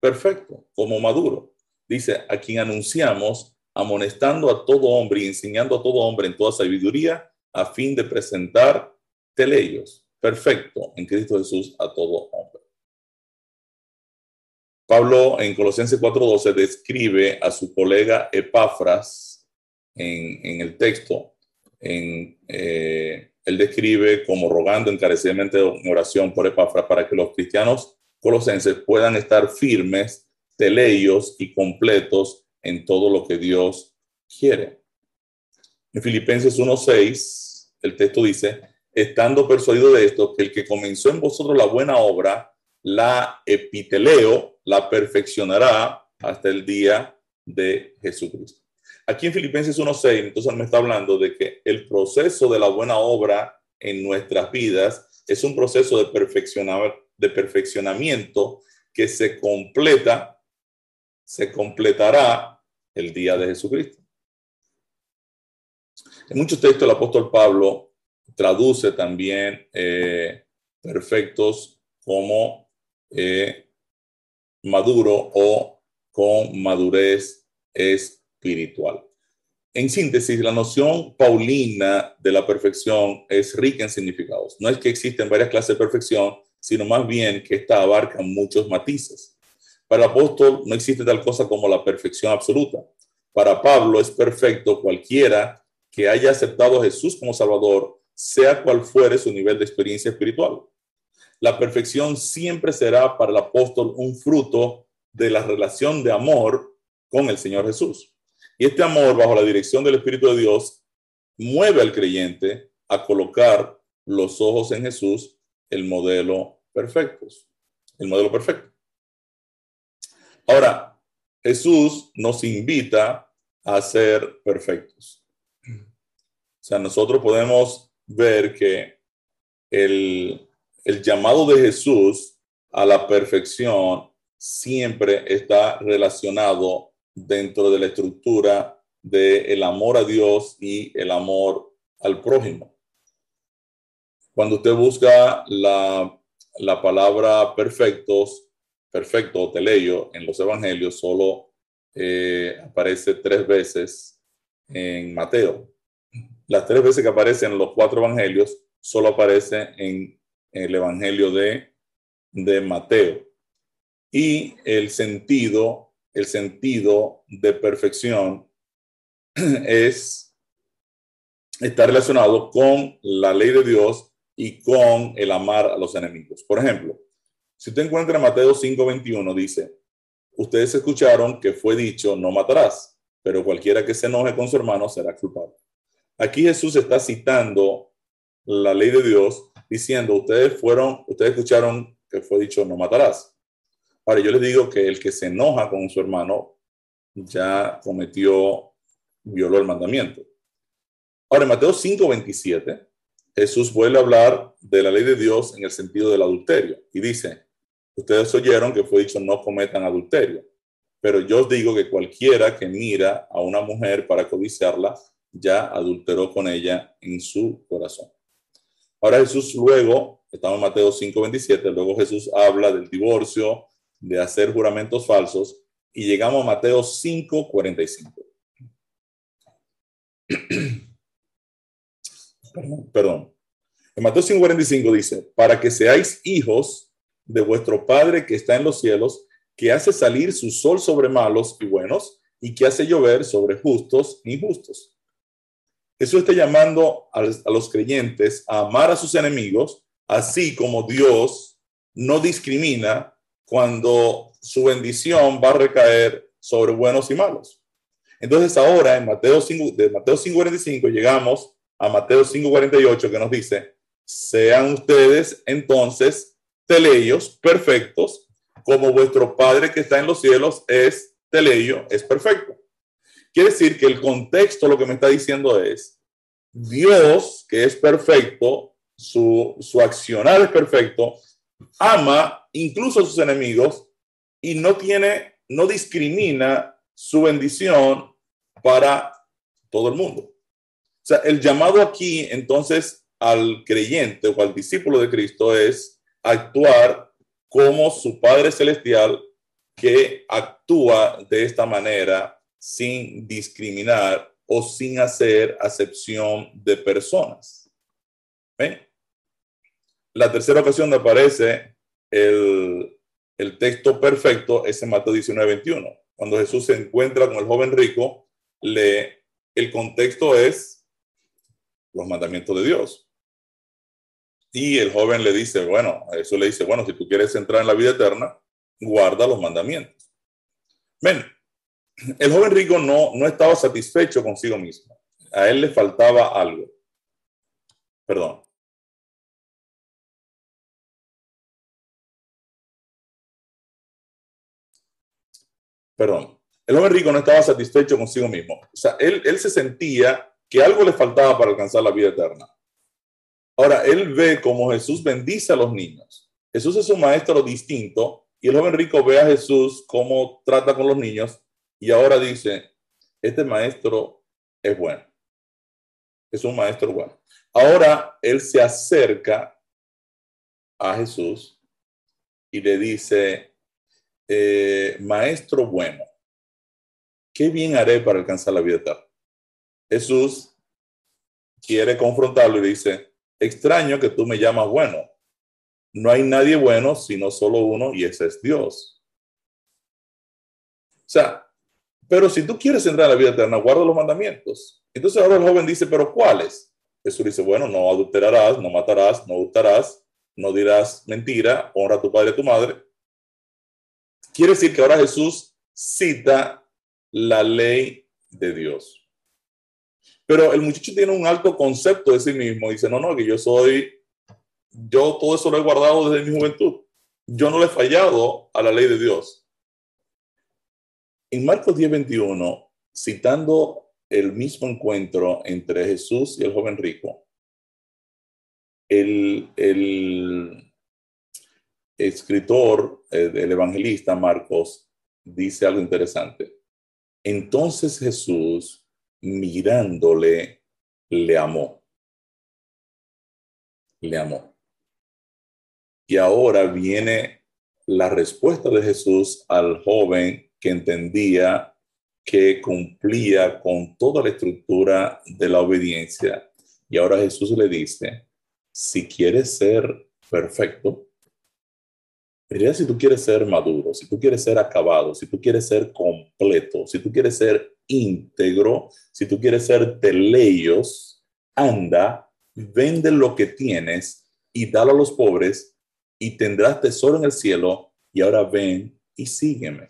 perfecto, como maduro. Dice, a quien anunciamos, amonestando a todo hombre y enseñando a todo hombre en toda sabiduría, a fin de presentar teleios, perfecto en Cristo Jesús a todo hombre. Pablo en Colosenses 4:12 describe a su colega Epafras en, el texto. Eh, él describe como rogando encarecidamente en oración por Epafras para que los cristianos colosenses puedan estar firmes, teleios y completos en todo lo que Dios quiere. En Filipenses 1:6, el texto dice, estando persuadido de esto, que el que comenzó en vosotros la buena obra, la epiteleo, la perfeccionará hasta el día de Jesucristo. Aquí en Filipenses 1.6, entonces me está hablando de que el proceso de la buena obra en nuestras vidas es un proceso de, de perfeccionamiento que se completa, se completará el día de Jesucristo. En muchos textos el apóstol Pablo traduce también eh, perfectos como eh, maduro o con madurez espiritual. En síntesis, la noción paulina de la perfección es rica en significados. No es que existen varias clases de perfección, sino más bien que esta abarca muchos matices. Para el apóstol no existe tal cosa como la perfección absoluta. Para Pablo es perfecto cualquiera que haya aceptado a Jesús como Salvador, sea cual fuere su nivel de experiencia espiritual. La perfección siempre será para el apóstol un fruto de la relación de amor con el Señor Jesús. Y este amor, bajo la dirección del Espíritu de Dios, mueve al creyente a colocar los ojos en Jesús, el modelo perfecto. el modelo perfecto. Ahora, Jesús nos invita a ser perfectos. O sea, nosotros podemos ver que el, el llamado de Jesús a la perfección siempre está relacionado dentro de la estructura del amor a Dios y el amor al prójimo. Cuando usted busca la, la palabra perfectos, perfecto o teleio en los evangelios, solo eh, aparece tres veces en Mateo. Las tres veces que aparecen en los cuatro evangelios, solo aparece en, el evangelio de, de Mateo. Y el sentido, el sentido de perfección es, está relacionado con la ley de Dios y con el amar a los enemigos. Por ejemplo, si usted encuentra Mateo 5:21, dice, ustedes escucharon que fue dicho, no matarás, pero cualquiera que se enoje con su hermano será culpable. Aquí Jesús está citando la ley de Dios diciendo, ustedes fueron, ustedes escucharon que fue dicho, no matarás. Ahora yo les digo que el que se enoja con su hermano ya cometió violó el mandamiento. Ahora, en Mateo 5:27, Jesús vuelve a hablar de la ley de Dios en el sentido del adulterio y dice, ustedes oyeron que fue dicho no cometan adulterio, pero yo os digo que cualquiera que mira a una mujer para codiciarla, ya adulteró con ella en su corazón. Ahora Jesús luego, estamos en Mateo 5:27, luego Jesús habla del divorcio, de hacer juramentos falsos, y llegamos a Mateo 5:45. perdón, En Mateo 5:45 dice, para que seáis hijos de vuestro Padre que está en los cielos, que hace salir su sol sobre malos y buenos, y que hace llover sobre justos e injustos. Jesús está llamando a, a los creyentes a amar a sus enemigos, así como Dios no discrimina cuando su bendición va a recaer sobre buenos y malos. Entonces ahora en Mateo 5, de Mateo 5.45 llegamos a Mateo 5.48 que nos dice, sean ustedes entonces teleios perfectos, como vuestro Padre que está en los cielos es teleio, es perfecto. Quiere decir que el contexto lo que me está diciendo es, Dios, que es perfecto, su, su accionar es perfecto, ama incluso a sus enemigos y no tiene, no discrimina su bendición para todo el mundo. O sea, el llamado aquí entonces al creyente o al discípulo de Cristo es actuar como su Padre Celestial que actúa de esta manera sin discriminar o sin hacer acepción de personas. La tercera ocasión donde aparece el, el texto perfecto es en Mateo 19, 21, cuando Jesús se encuentra con el joven rico le, el contexto es los mandamientos de Dios. Y el joven le dice, bueno, eso le dice, bueno, si tú quieres entrar en la vida eterna, guarda los mandamientos. Ven, el joven rico no, no estaba satisfecho consigo mismo. A él le faltaba algo. Perdón. Perdón. El hombre rico no estaba satisfecho consigo mismo. O sea, él, él se sentía que algo le faltaba para alcanzar la vida eterna. Ahora, él ve cómo Jesús bendice a los niños. Jesús es un maestro distinto y el joven rico ve a Jesús cómo trata con los niños y ahora dice, este maestro es bueno. Es un maestro bueno. Ahora él se acerca a Jesús y le dice, eh, maestro bueno. ¿qué bien haré para alcanzar la vida eterna? Jesús quiere confrontarlo y dice, extraño que tú me llamas bueno. No hay nadie bueno sino solo uno y ese es Dios. O sea, pero si tú quieres entrar a la vida eterna, guarda los mandamientos. Entonces ahora el joven dice, pero ¿cuáles? Jesús dice, bueno, no adulterarás, no matarás, no gustarás, no dirás mentira, honra a tu padre y a tu madre. Quiere decir que ahora Jesús cita la ley de Dios. Pero el muchacho tiene un alto concepto de sí mismo. Dice, no, no, que yo soy, yo todo eso lo he guardado desde mi juventud. yo no le he fallado a la ley de Dios. En Marcos 10, 21, citando el mismo encuentro entre Jesús y el joven rico, el, el escritor, el, el evangelista Marcos, dice algo interesante. Entonces Jesús, mirándole, le amó. Le amó. Y ahora viene la respuesta de Jesús al joven que entendía que cumplía con toda la estructura de la obediencia. Y ahora Jesús le dice, si quieres ser perfecto, realidad, si tú quieres ser maduro, si tú quieres ser acabado, si tú quieres ser completo, si tú quieres ser íntegro, si tú quieres ser teleios, anda, vende lo que tienes y dalo a los pobres y tendrás tesoro en el cielo y ahora ven y sígueme.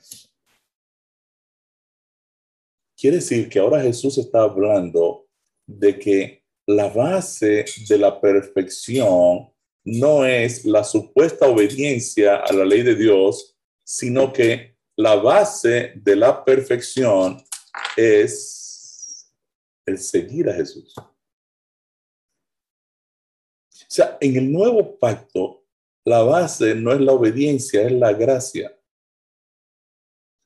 Quiere decir que ahora Jesús está hablando de que la base de la perfección no es la supuesta obediencia a la ley de Dios, sino que la base de la perfección es el seguir a Jesús. O sea, en el nuevo pacto, la base no es la obediencia, es la gracia.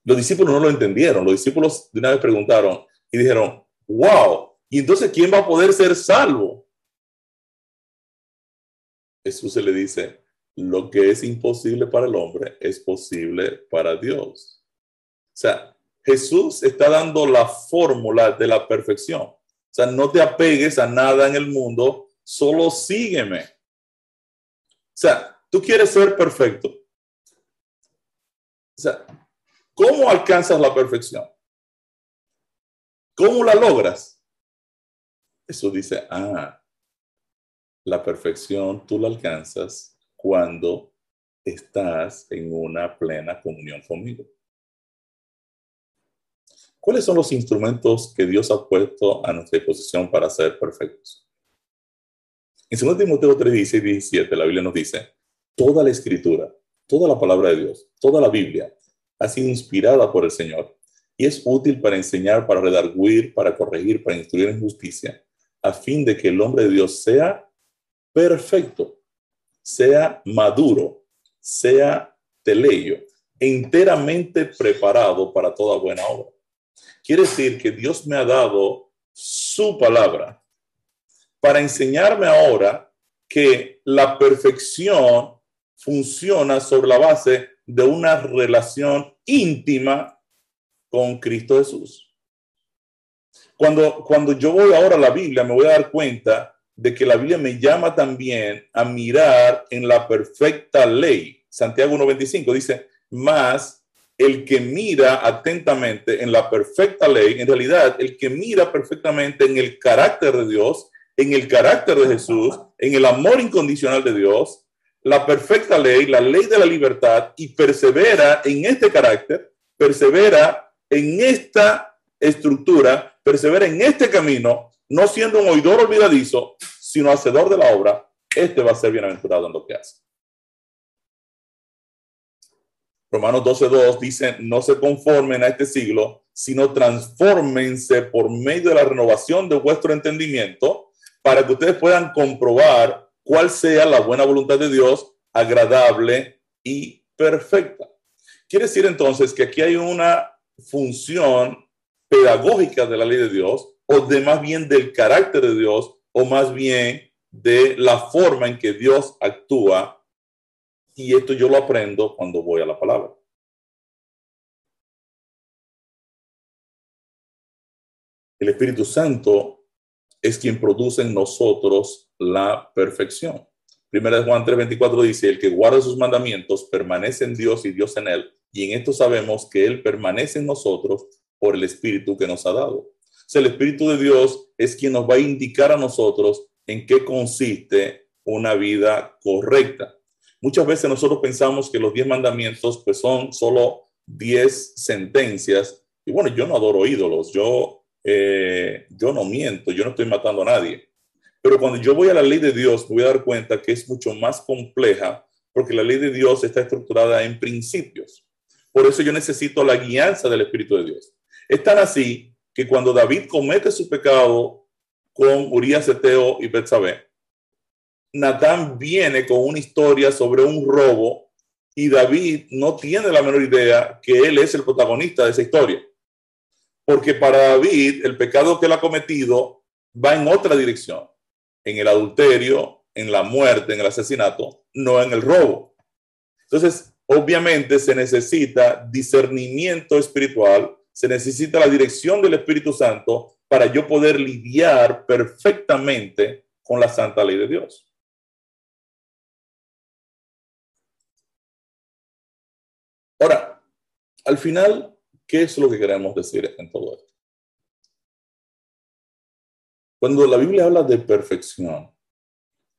Los discípulos no lo entendieron. Los discípulos de una vez preguntaron y dijeron, wow, ¿y entonces quién va a poder ser salvo? Jesús se le dice, lo que es imposible para el hombre es posible para Dios. O sea, Jesús está dando la fórmula de la perfección. O sea, no te apegues a nada en el mundo, solo sígueme. O sea, tú quieres ser perfecto. O sea, ¿cómo alcanzas la perfección? ¿Cómo la logras? Eso dice, ah, la perfección tú la alcanzas cuando estás en una plena comunión conmigo. ¿Cuáles son los instrumentos que Dios ha puesto a nuestra disposición para ser perfectos? En 2 Timoteo 3, 16 y 17, la Biblia nos dice, toda la escritura, toda la palabra de Dios, toda la Biblia ha sido inspirada por el Señor y es útil para enseñar, para redarguir, para corregir, para instruir en justicia, a fin de que el hombre de Dios sea perfecto, sea maduro, sea teleyo, enteramente preparado para toda buena obra. Quiere decir que Dios me ha dado su palabra para enseñarme ahora que la perfección funciona sobre la base de una relación íntima con Cristo Jesús. Cuando, cuando yo voy ahora a la Biblia, me voy a dar cuenta de que la Biblia me llama también a mirar en la perfecta ley. Santiago 1.25 dice, más el que mira atentamente en la perfecta ley, en realidad el que mira perfectamente en el carácter de Dios, en el carácter de Jesús, en el amor incondicional de Dios, la perfecta ley, la ley de la libertad, y persevera en este carácter, persevera en esta estructura, persevera en este camino, no siendo un oidor olvidadizo, sino hacedor de la obra, este va a ser bienaventurado en lo que hace. Romanos 12.2 dice, no se conformen a este siglo, sino transfórmense por medio de la renovación de vuestro entendimiento para que ustedes puedan comprobar cuál sea la buena voluntad de Dios, agradable y perfecta. Quiere decir entonces que aquí hay una función pedagógica de la ley de Dios o de más bien del carácter de Dios, o más bien de la forma en que Dios actúa. Y esto yo lo aprendo cuando voy a la palabra. El Espíritu Santo es quien produce en nosotros la perfección. Primera de Juan 3:24 dice, el que guarda sus mandamientos permanece en Dios y Dios en él. Y en esto sabemos que Él permanece en nosotros por el Espíritu que nos ha dado el Espíritu de Dios es quien nos va a indicar a nosotros en qué consiste una vida correcta. Muchas veces nosotros pensamos que los diez mandamientos pues son solo diez sentencias. Y bueno, yo no adoro ídolos, yo, eh, yo no miento, yo no estoy matando a nadie. Pero cuando yo voy a la ley de Dios, me voy a dar cuenta que es mucho más compleja porque la ley de Dios está estructurada en principios. Por eso yo necesito la guianza del Espíritu de Dios. Es tan así que cuando David comete su pecado con Urias, Eteo y Betsabé, Natán viene con una historia sobre un robo y David no tiene la menor idea que él es el protagonista de esa historia. Porque para David el pecado que él ha cometido va en otra dirección, en el adulterio, en la muerte, en el asesinato, no en el robo. Entonces, obviamente se necesita discernimiento espiritual, se necesita la dirección del Espíritu Santo para yo poder lidiar perfectamente con la santa ley de Dios. Ahora, al final, ¿qué es lo que queremos decir en todo esto? Cuando la Biblia habla de perfección,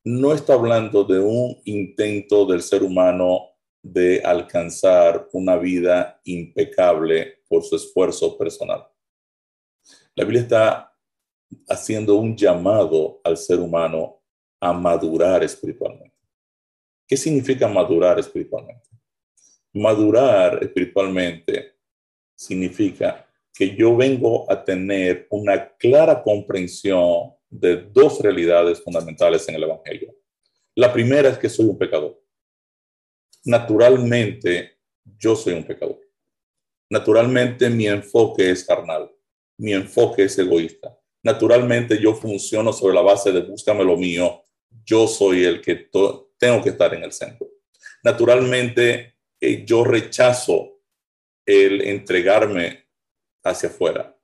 no está hablando de un intento del ser humano de alcanzar una vida impecable por su esfuerzo personal. La Biblia está haciendo un llamado al ser humano a madurar espiritualmente. ¿Qué significa madurar espiritualmente? Madurar espiritualmente significa que yo vengo a tener una clara comprensión de dos realidades fundamentales en el Evangelio. La primera es que soy un pecador. Naturalmente, yo soy un pecador. Naturalmente, mi enfoque es carnal. Mi enfoque es egoísta. Naturalmente, yo funciono sobre la base de búscame lo mío. Yo soy el que tengo que estar en el centro. Naturalmente, yo rechazo el entregarme hacia afuera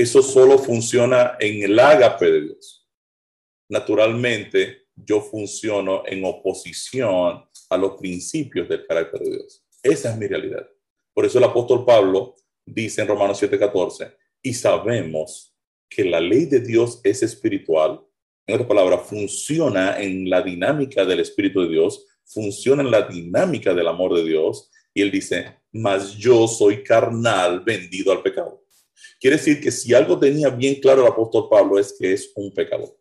eso solo funciona en el ágape de Dios. Naturalmente, yo funciono en oposición a los principios del carácter de Dios. Esa es mi realidad. Por eso el apóstol Pablo dice en Romanos 7:14, y sabemos que la ley de Dios es espiritual. En otras palabras, funciona en la dinámica del Espíritu de Dios, funciona en la dinámica del amor de Dios. Y él dice, mas yo soy carnal, vendido al pecado. Quiere decir que si algo tenía bien claro el apóstol Pablo es que es un pecador.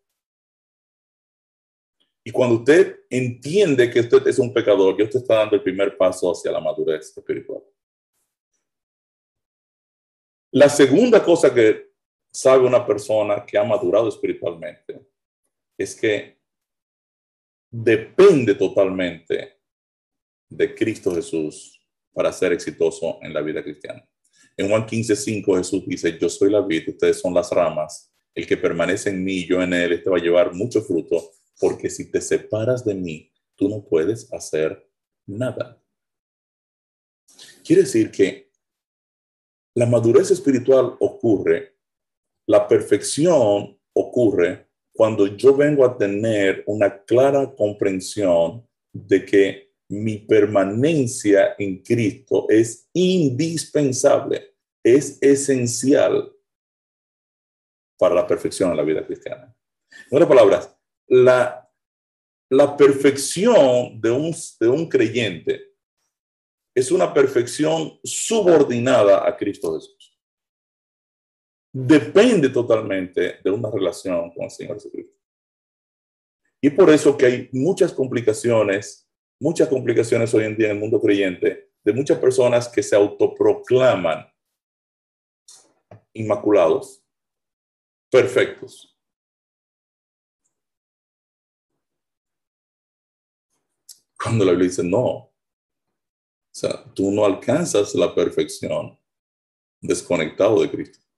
Y cuando usted entiende que usted es un pecador, ya usted está dando el primer paso hacia la madurez espiritual. La segunda cosa que sabe una persona que ha madurado espiritualmente es que depende totalmente de Cristo Jesús para ser exitoso en la vida cristiana. En Juan 15, 5 Jesús dice, yo soy la vid, ustedes son las ramas. El que permanece en mí, yo en él, este va a llevar mucho fruto, porque si te separas de mí, tú no puedes hacer nada. Quiere decir que la madurez espiritual ocurre, la perfección ocurre cuando yo vengo a tener una clara comprensión de que mi permanencia en Cristo es indispensable es esencial para la perfección en la vida cristiana. En otras palabras, la, la perfección de un, de un creyente es una perfección subordinada a Cristo Jesús. Depende totalmente de una relación con el Señor Jesucristo. Y por eso que hay muchas complicaciones, muchas complicaciones hoy en día en el mundo creyente, de muchas personas que se autoproclaman inmaculados, perfectos. Cuando la Biblia dice no, o sea, tú no alcanzas la perfección desconectado de Cristo.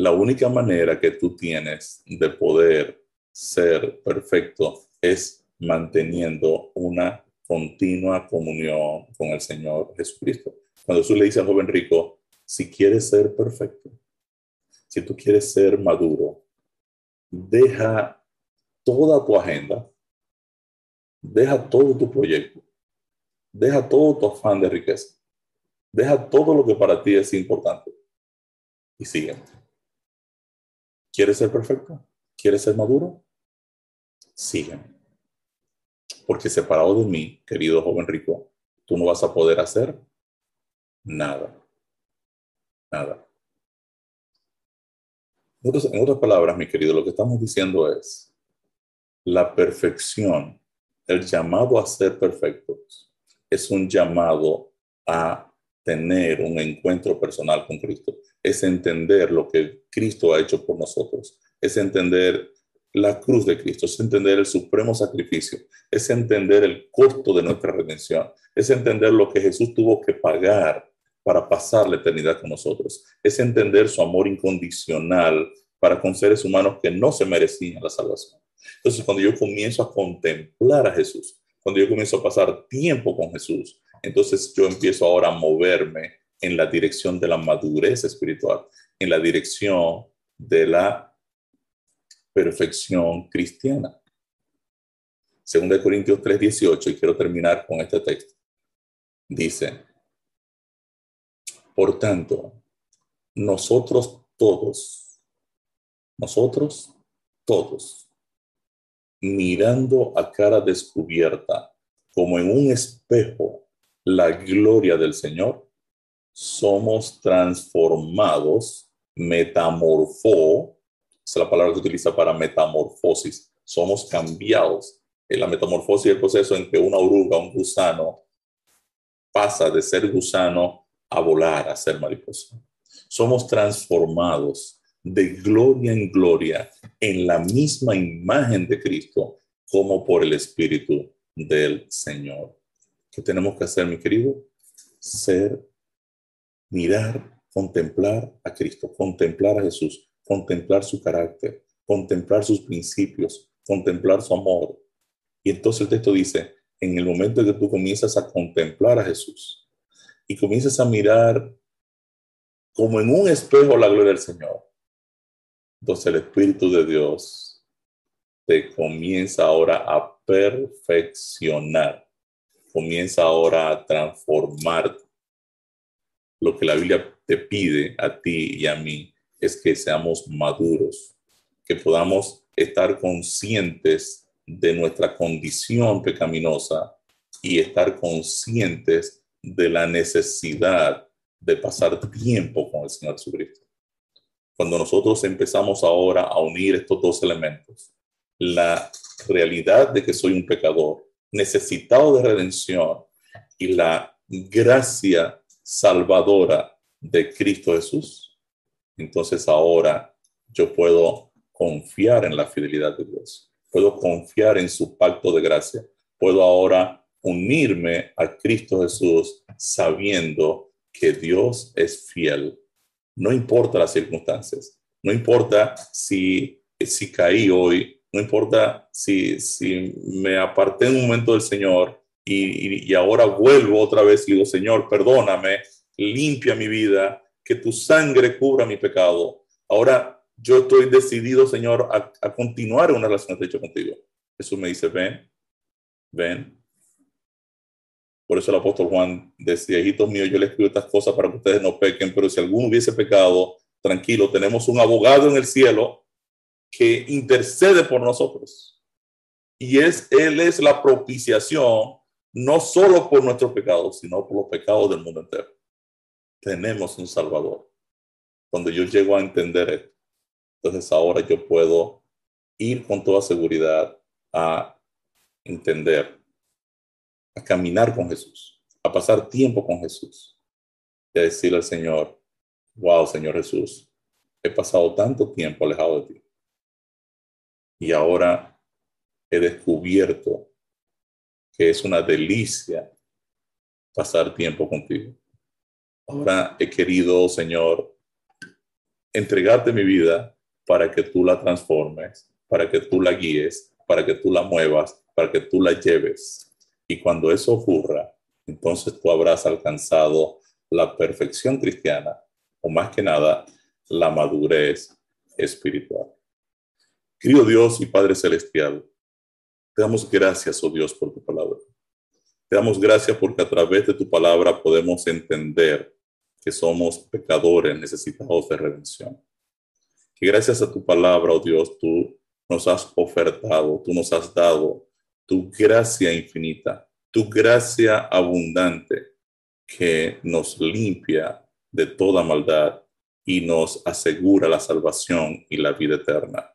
La única manera que tú tienes de poder ser perfecto es manteniendo una continua comunión con el Señor Jesucristo. Cuando Jesús le dice al joven rico, si quieres ser perfecto, si tú quieres ser maduro, deja toda tu agenda, deja todo tu proyecto, deja todo tu afán de riqueza, deja todo lo que para ti es importante y sigue. ¿Quieres ser perfecto? ¿Quieres ser maduro? Sigue. Porque separado de mí, querido joven rico, tú no vas a poder hacer nada nada. en otras palabras, mi querido, lo que estamos diciendo es, la perfección El llamado a ser perfectos es un llamado a tener un encuentro personal con Cristo. Es entender lo que Cristo ha hecho por nosotros. Es entender la cruz de Cristo, es entender el supremo sacrificio, es entender el costo de nuestra redención, es entender lo que Jesús tuvo que pagar para pasar la eternidad con nosotros, es entender su amor incondicional para con seres humanos que no se merecían la salvación. Entonces, cuando yo comienzo a contemplar a Jesús, cuando yo comienzo a pasar tiempo con Jesús, entonces yo empiezo ahora a moverme en la dirección de la madurez espiritual, en la dirección de la perfección cristiana. Segunda de Corintios 3:18, y quiero terminar con este texto. Dice, por tanto, nosotros todos, nosotros todos, mirando a cara descubierta, como en un espejo, la gloria del Señor, somos transformados, metamorfó, es la palabra que utiliza para metamorfosis, somos cambiados. En la metamorfosis es el proceso en que una oruga, un gusano, pasa de ser gusano a volar, a ser mariposa. Somos transformados de gloria en gloria en la misma imagen de Cristo como por el Espíritu del Señor. ¿Qué tenemos que hacer, mi querido? Ser, mirar, contemplar a Cristo, contemplar a Jesús, contemplar su carácter, contemplar sus principios, contemplar su amor. Y entonces el texto dice, en el momento en que tú comienzas a contemplar a Jesús y comienzas a mirar como en un espejo la gloria del Señor, entonces el Espíritu de Dios te comienza ahora a perfeccionar, comienza ahora a transformar. Lo que la Biblia te pide a ti y a mí es que seamos maduros, que podamos estar conscientes de nuestra condición pecaminosa y estar conscientes de la necesidad de pasar tiempo con el Señor Jesucristo. Cuando nosotros empezamos ahora a unir estos dos elementos, la realidad de que soy un pecador necesitado de redención y la gracia salvadora de Cristo Jesús, entonces ahora yo puedo confiar en la fidelidad de Dios, puedo confiar en su pacto de gracia, puedo ahora unirme a Cristo Jesús sabiendo que Dios es fiel. No importa las circunstancias, no importa si, si caí hoy, no importa si, si me aparté en un momento del Señor y, y, ahora vuelvo otra vez y digo, Señor, perdóname, limpia mi vida, que tu sangre cubra mi pecado. Ahora yo estoy decidido, Señor, a, a continuar una relación estrecha contigo. Jesús me dice, ven, ven, por eso el apóstol Juan decía, hijitos míos, yo les escribo estas cosas para que ustedes no pequen, pero si alguno hubiese pecado, tranquilo, tenemos un abogado en el cielo que intercede por nosotros. Y es, Él es la propiciación, no solo por nuestros pecados, sino por los pecados del mundo entero. Tenemos un Salvador. Cuando yo llego a entender esto, entonces ahora yo puedo ir con toda seguridad a entender a caminar con Jesús, a pasar tiempo con Jesús y a decirle al Señor, wow, Señor Jesús, he pasado tanto tiempo alejado de ti y ahora he descubierto que es una delicia pasar tiempo contigo. Ahora he querido, Señor, entregarte mi vida para que tú la transformes, para que tú la guíes, para que tú la muevas, para que tú la lleves y cuando eso ocurra, entonces tú habrás alcanzado la perfección cristiana o más que nada la madurez espiritual. Querido Dios y Padre Celestial, te damos gracias, oh Dios, por tu palabra. Te damos gracias porque a través de tu palabra podemos entender que somos pecadores necesitados de redención. Que gracias a tu palabra, oh Dios, tú nos has ofertado, tú nos has dado tu gracia infinita, tu gracia abundante que nos limpia de toda maldad y nos asegura la salvación y la vida eterna.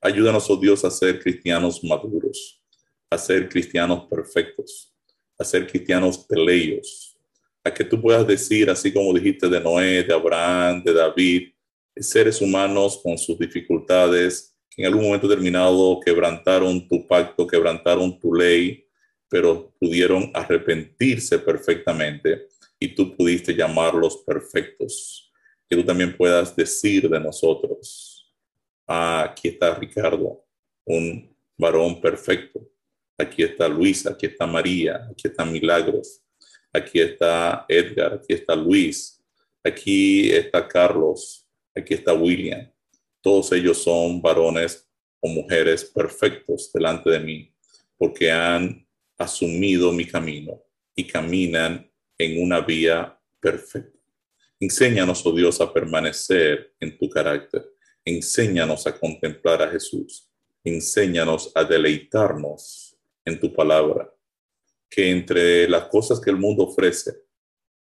Ayúdanos, oh Dios, a ser cristianos maduros. a ser cristianos perfectos, a ser cristianos teleios, a que tú puedas decir, así como dijiste de Noé, de Abraham, de David, seres humanos con sus dificultades, que en algún momento determinado quebrantaron tu pacto, quebrantaron tu ley, pero pudieron arrepentirse perfectamente y tú pudiste llamarlos perfectos. Que tú también puedas decir de nosotros, ah, aquí está Ricardo, un varón perfecto. Aquí está Luisa, aquí está María, aquí está Milagros, aquí está Edgar, aquí está Luis, aquí está Carlos, aquí está William. Todos ellos son varones o mujeres perfectos delante de mí, porque han asumido mi camino y caminan en una vía perfecta. Enséñanos, oh Dios, a permanecer en tu carácter. Enséñanos a contemplar a Jesús. Enséñanos a deleitarnos en tu palabra. Que entre las cosas que el mundo ofrece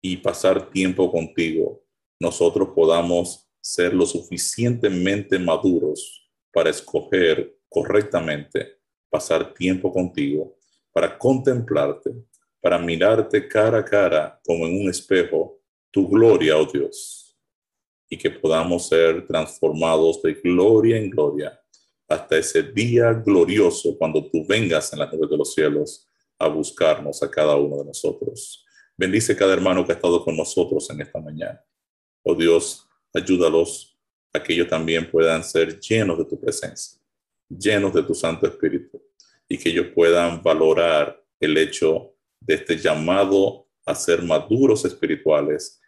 y pasar tiempo contigo, nosotros podamos ser lo suficientemente maduros para escoger correctamente pasar tiempo contigo, para contemplarte, para mirarte cara a cara como en un espejo, tu gloria, oh Dios, y que podamos ser transformados de gloria en gloria hasta ese día glorioso cuando tú vengas en las nubes de los cielos a buscarnos a cada uno de nosotros. Bendice cada hermano que ha estado con nosotros en esta mañana. Oh Dios, ayúdalos a que ellos también puedan ser llenos de tu presencia, llenos de tu Santo Espíritu, y que ellos puedan valorar el hecho de este llamado a ser maduros espirituales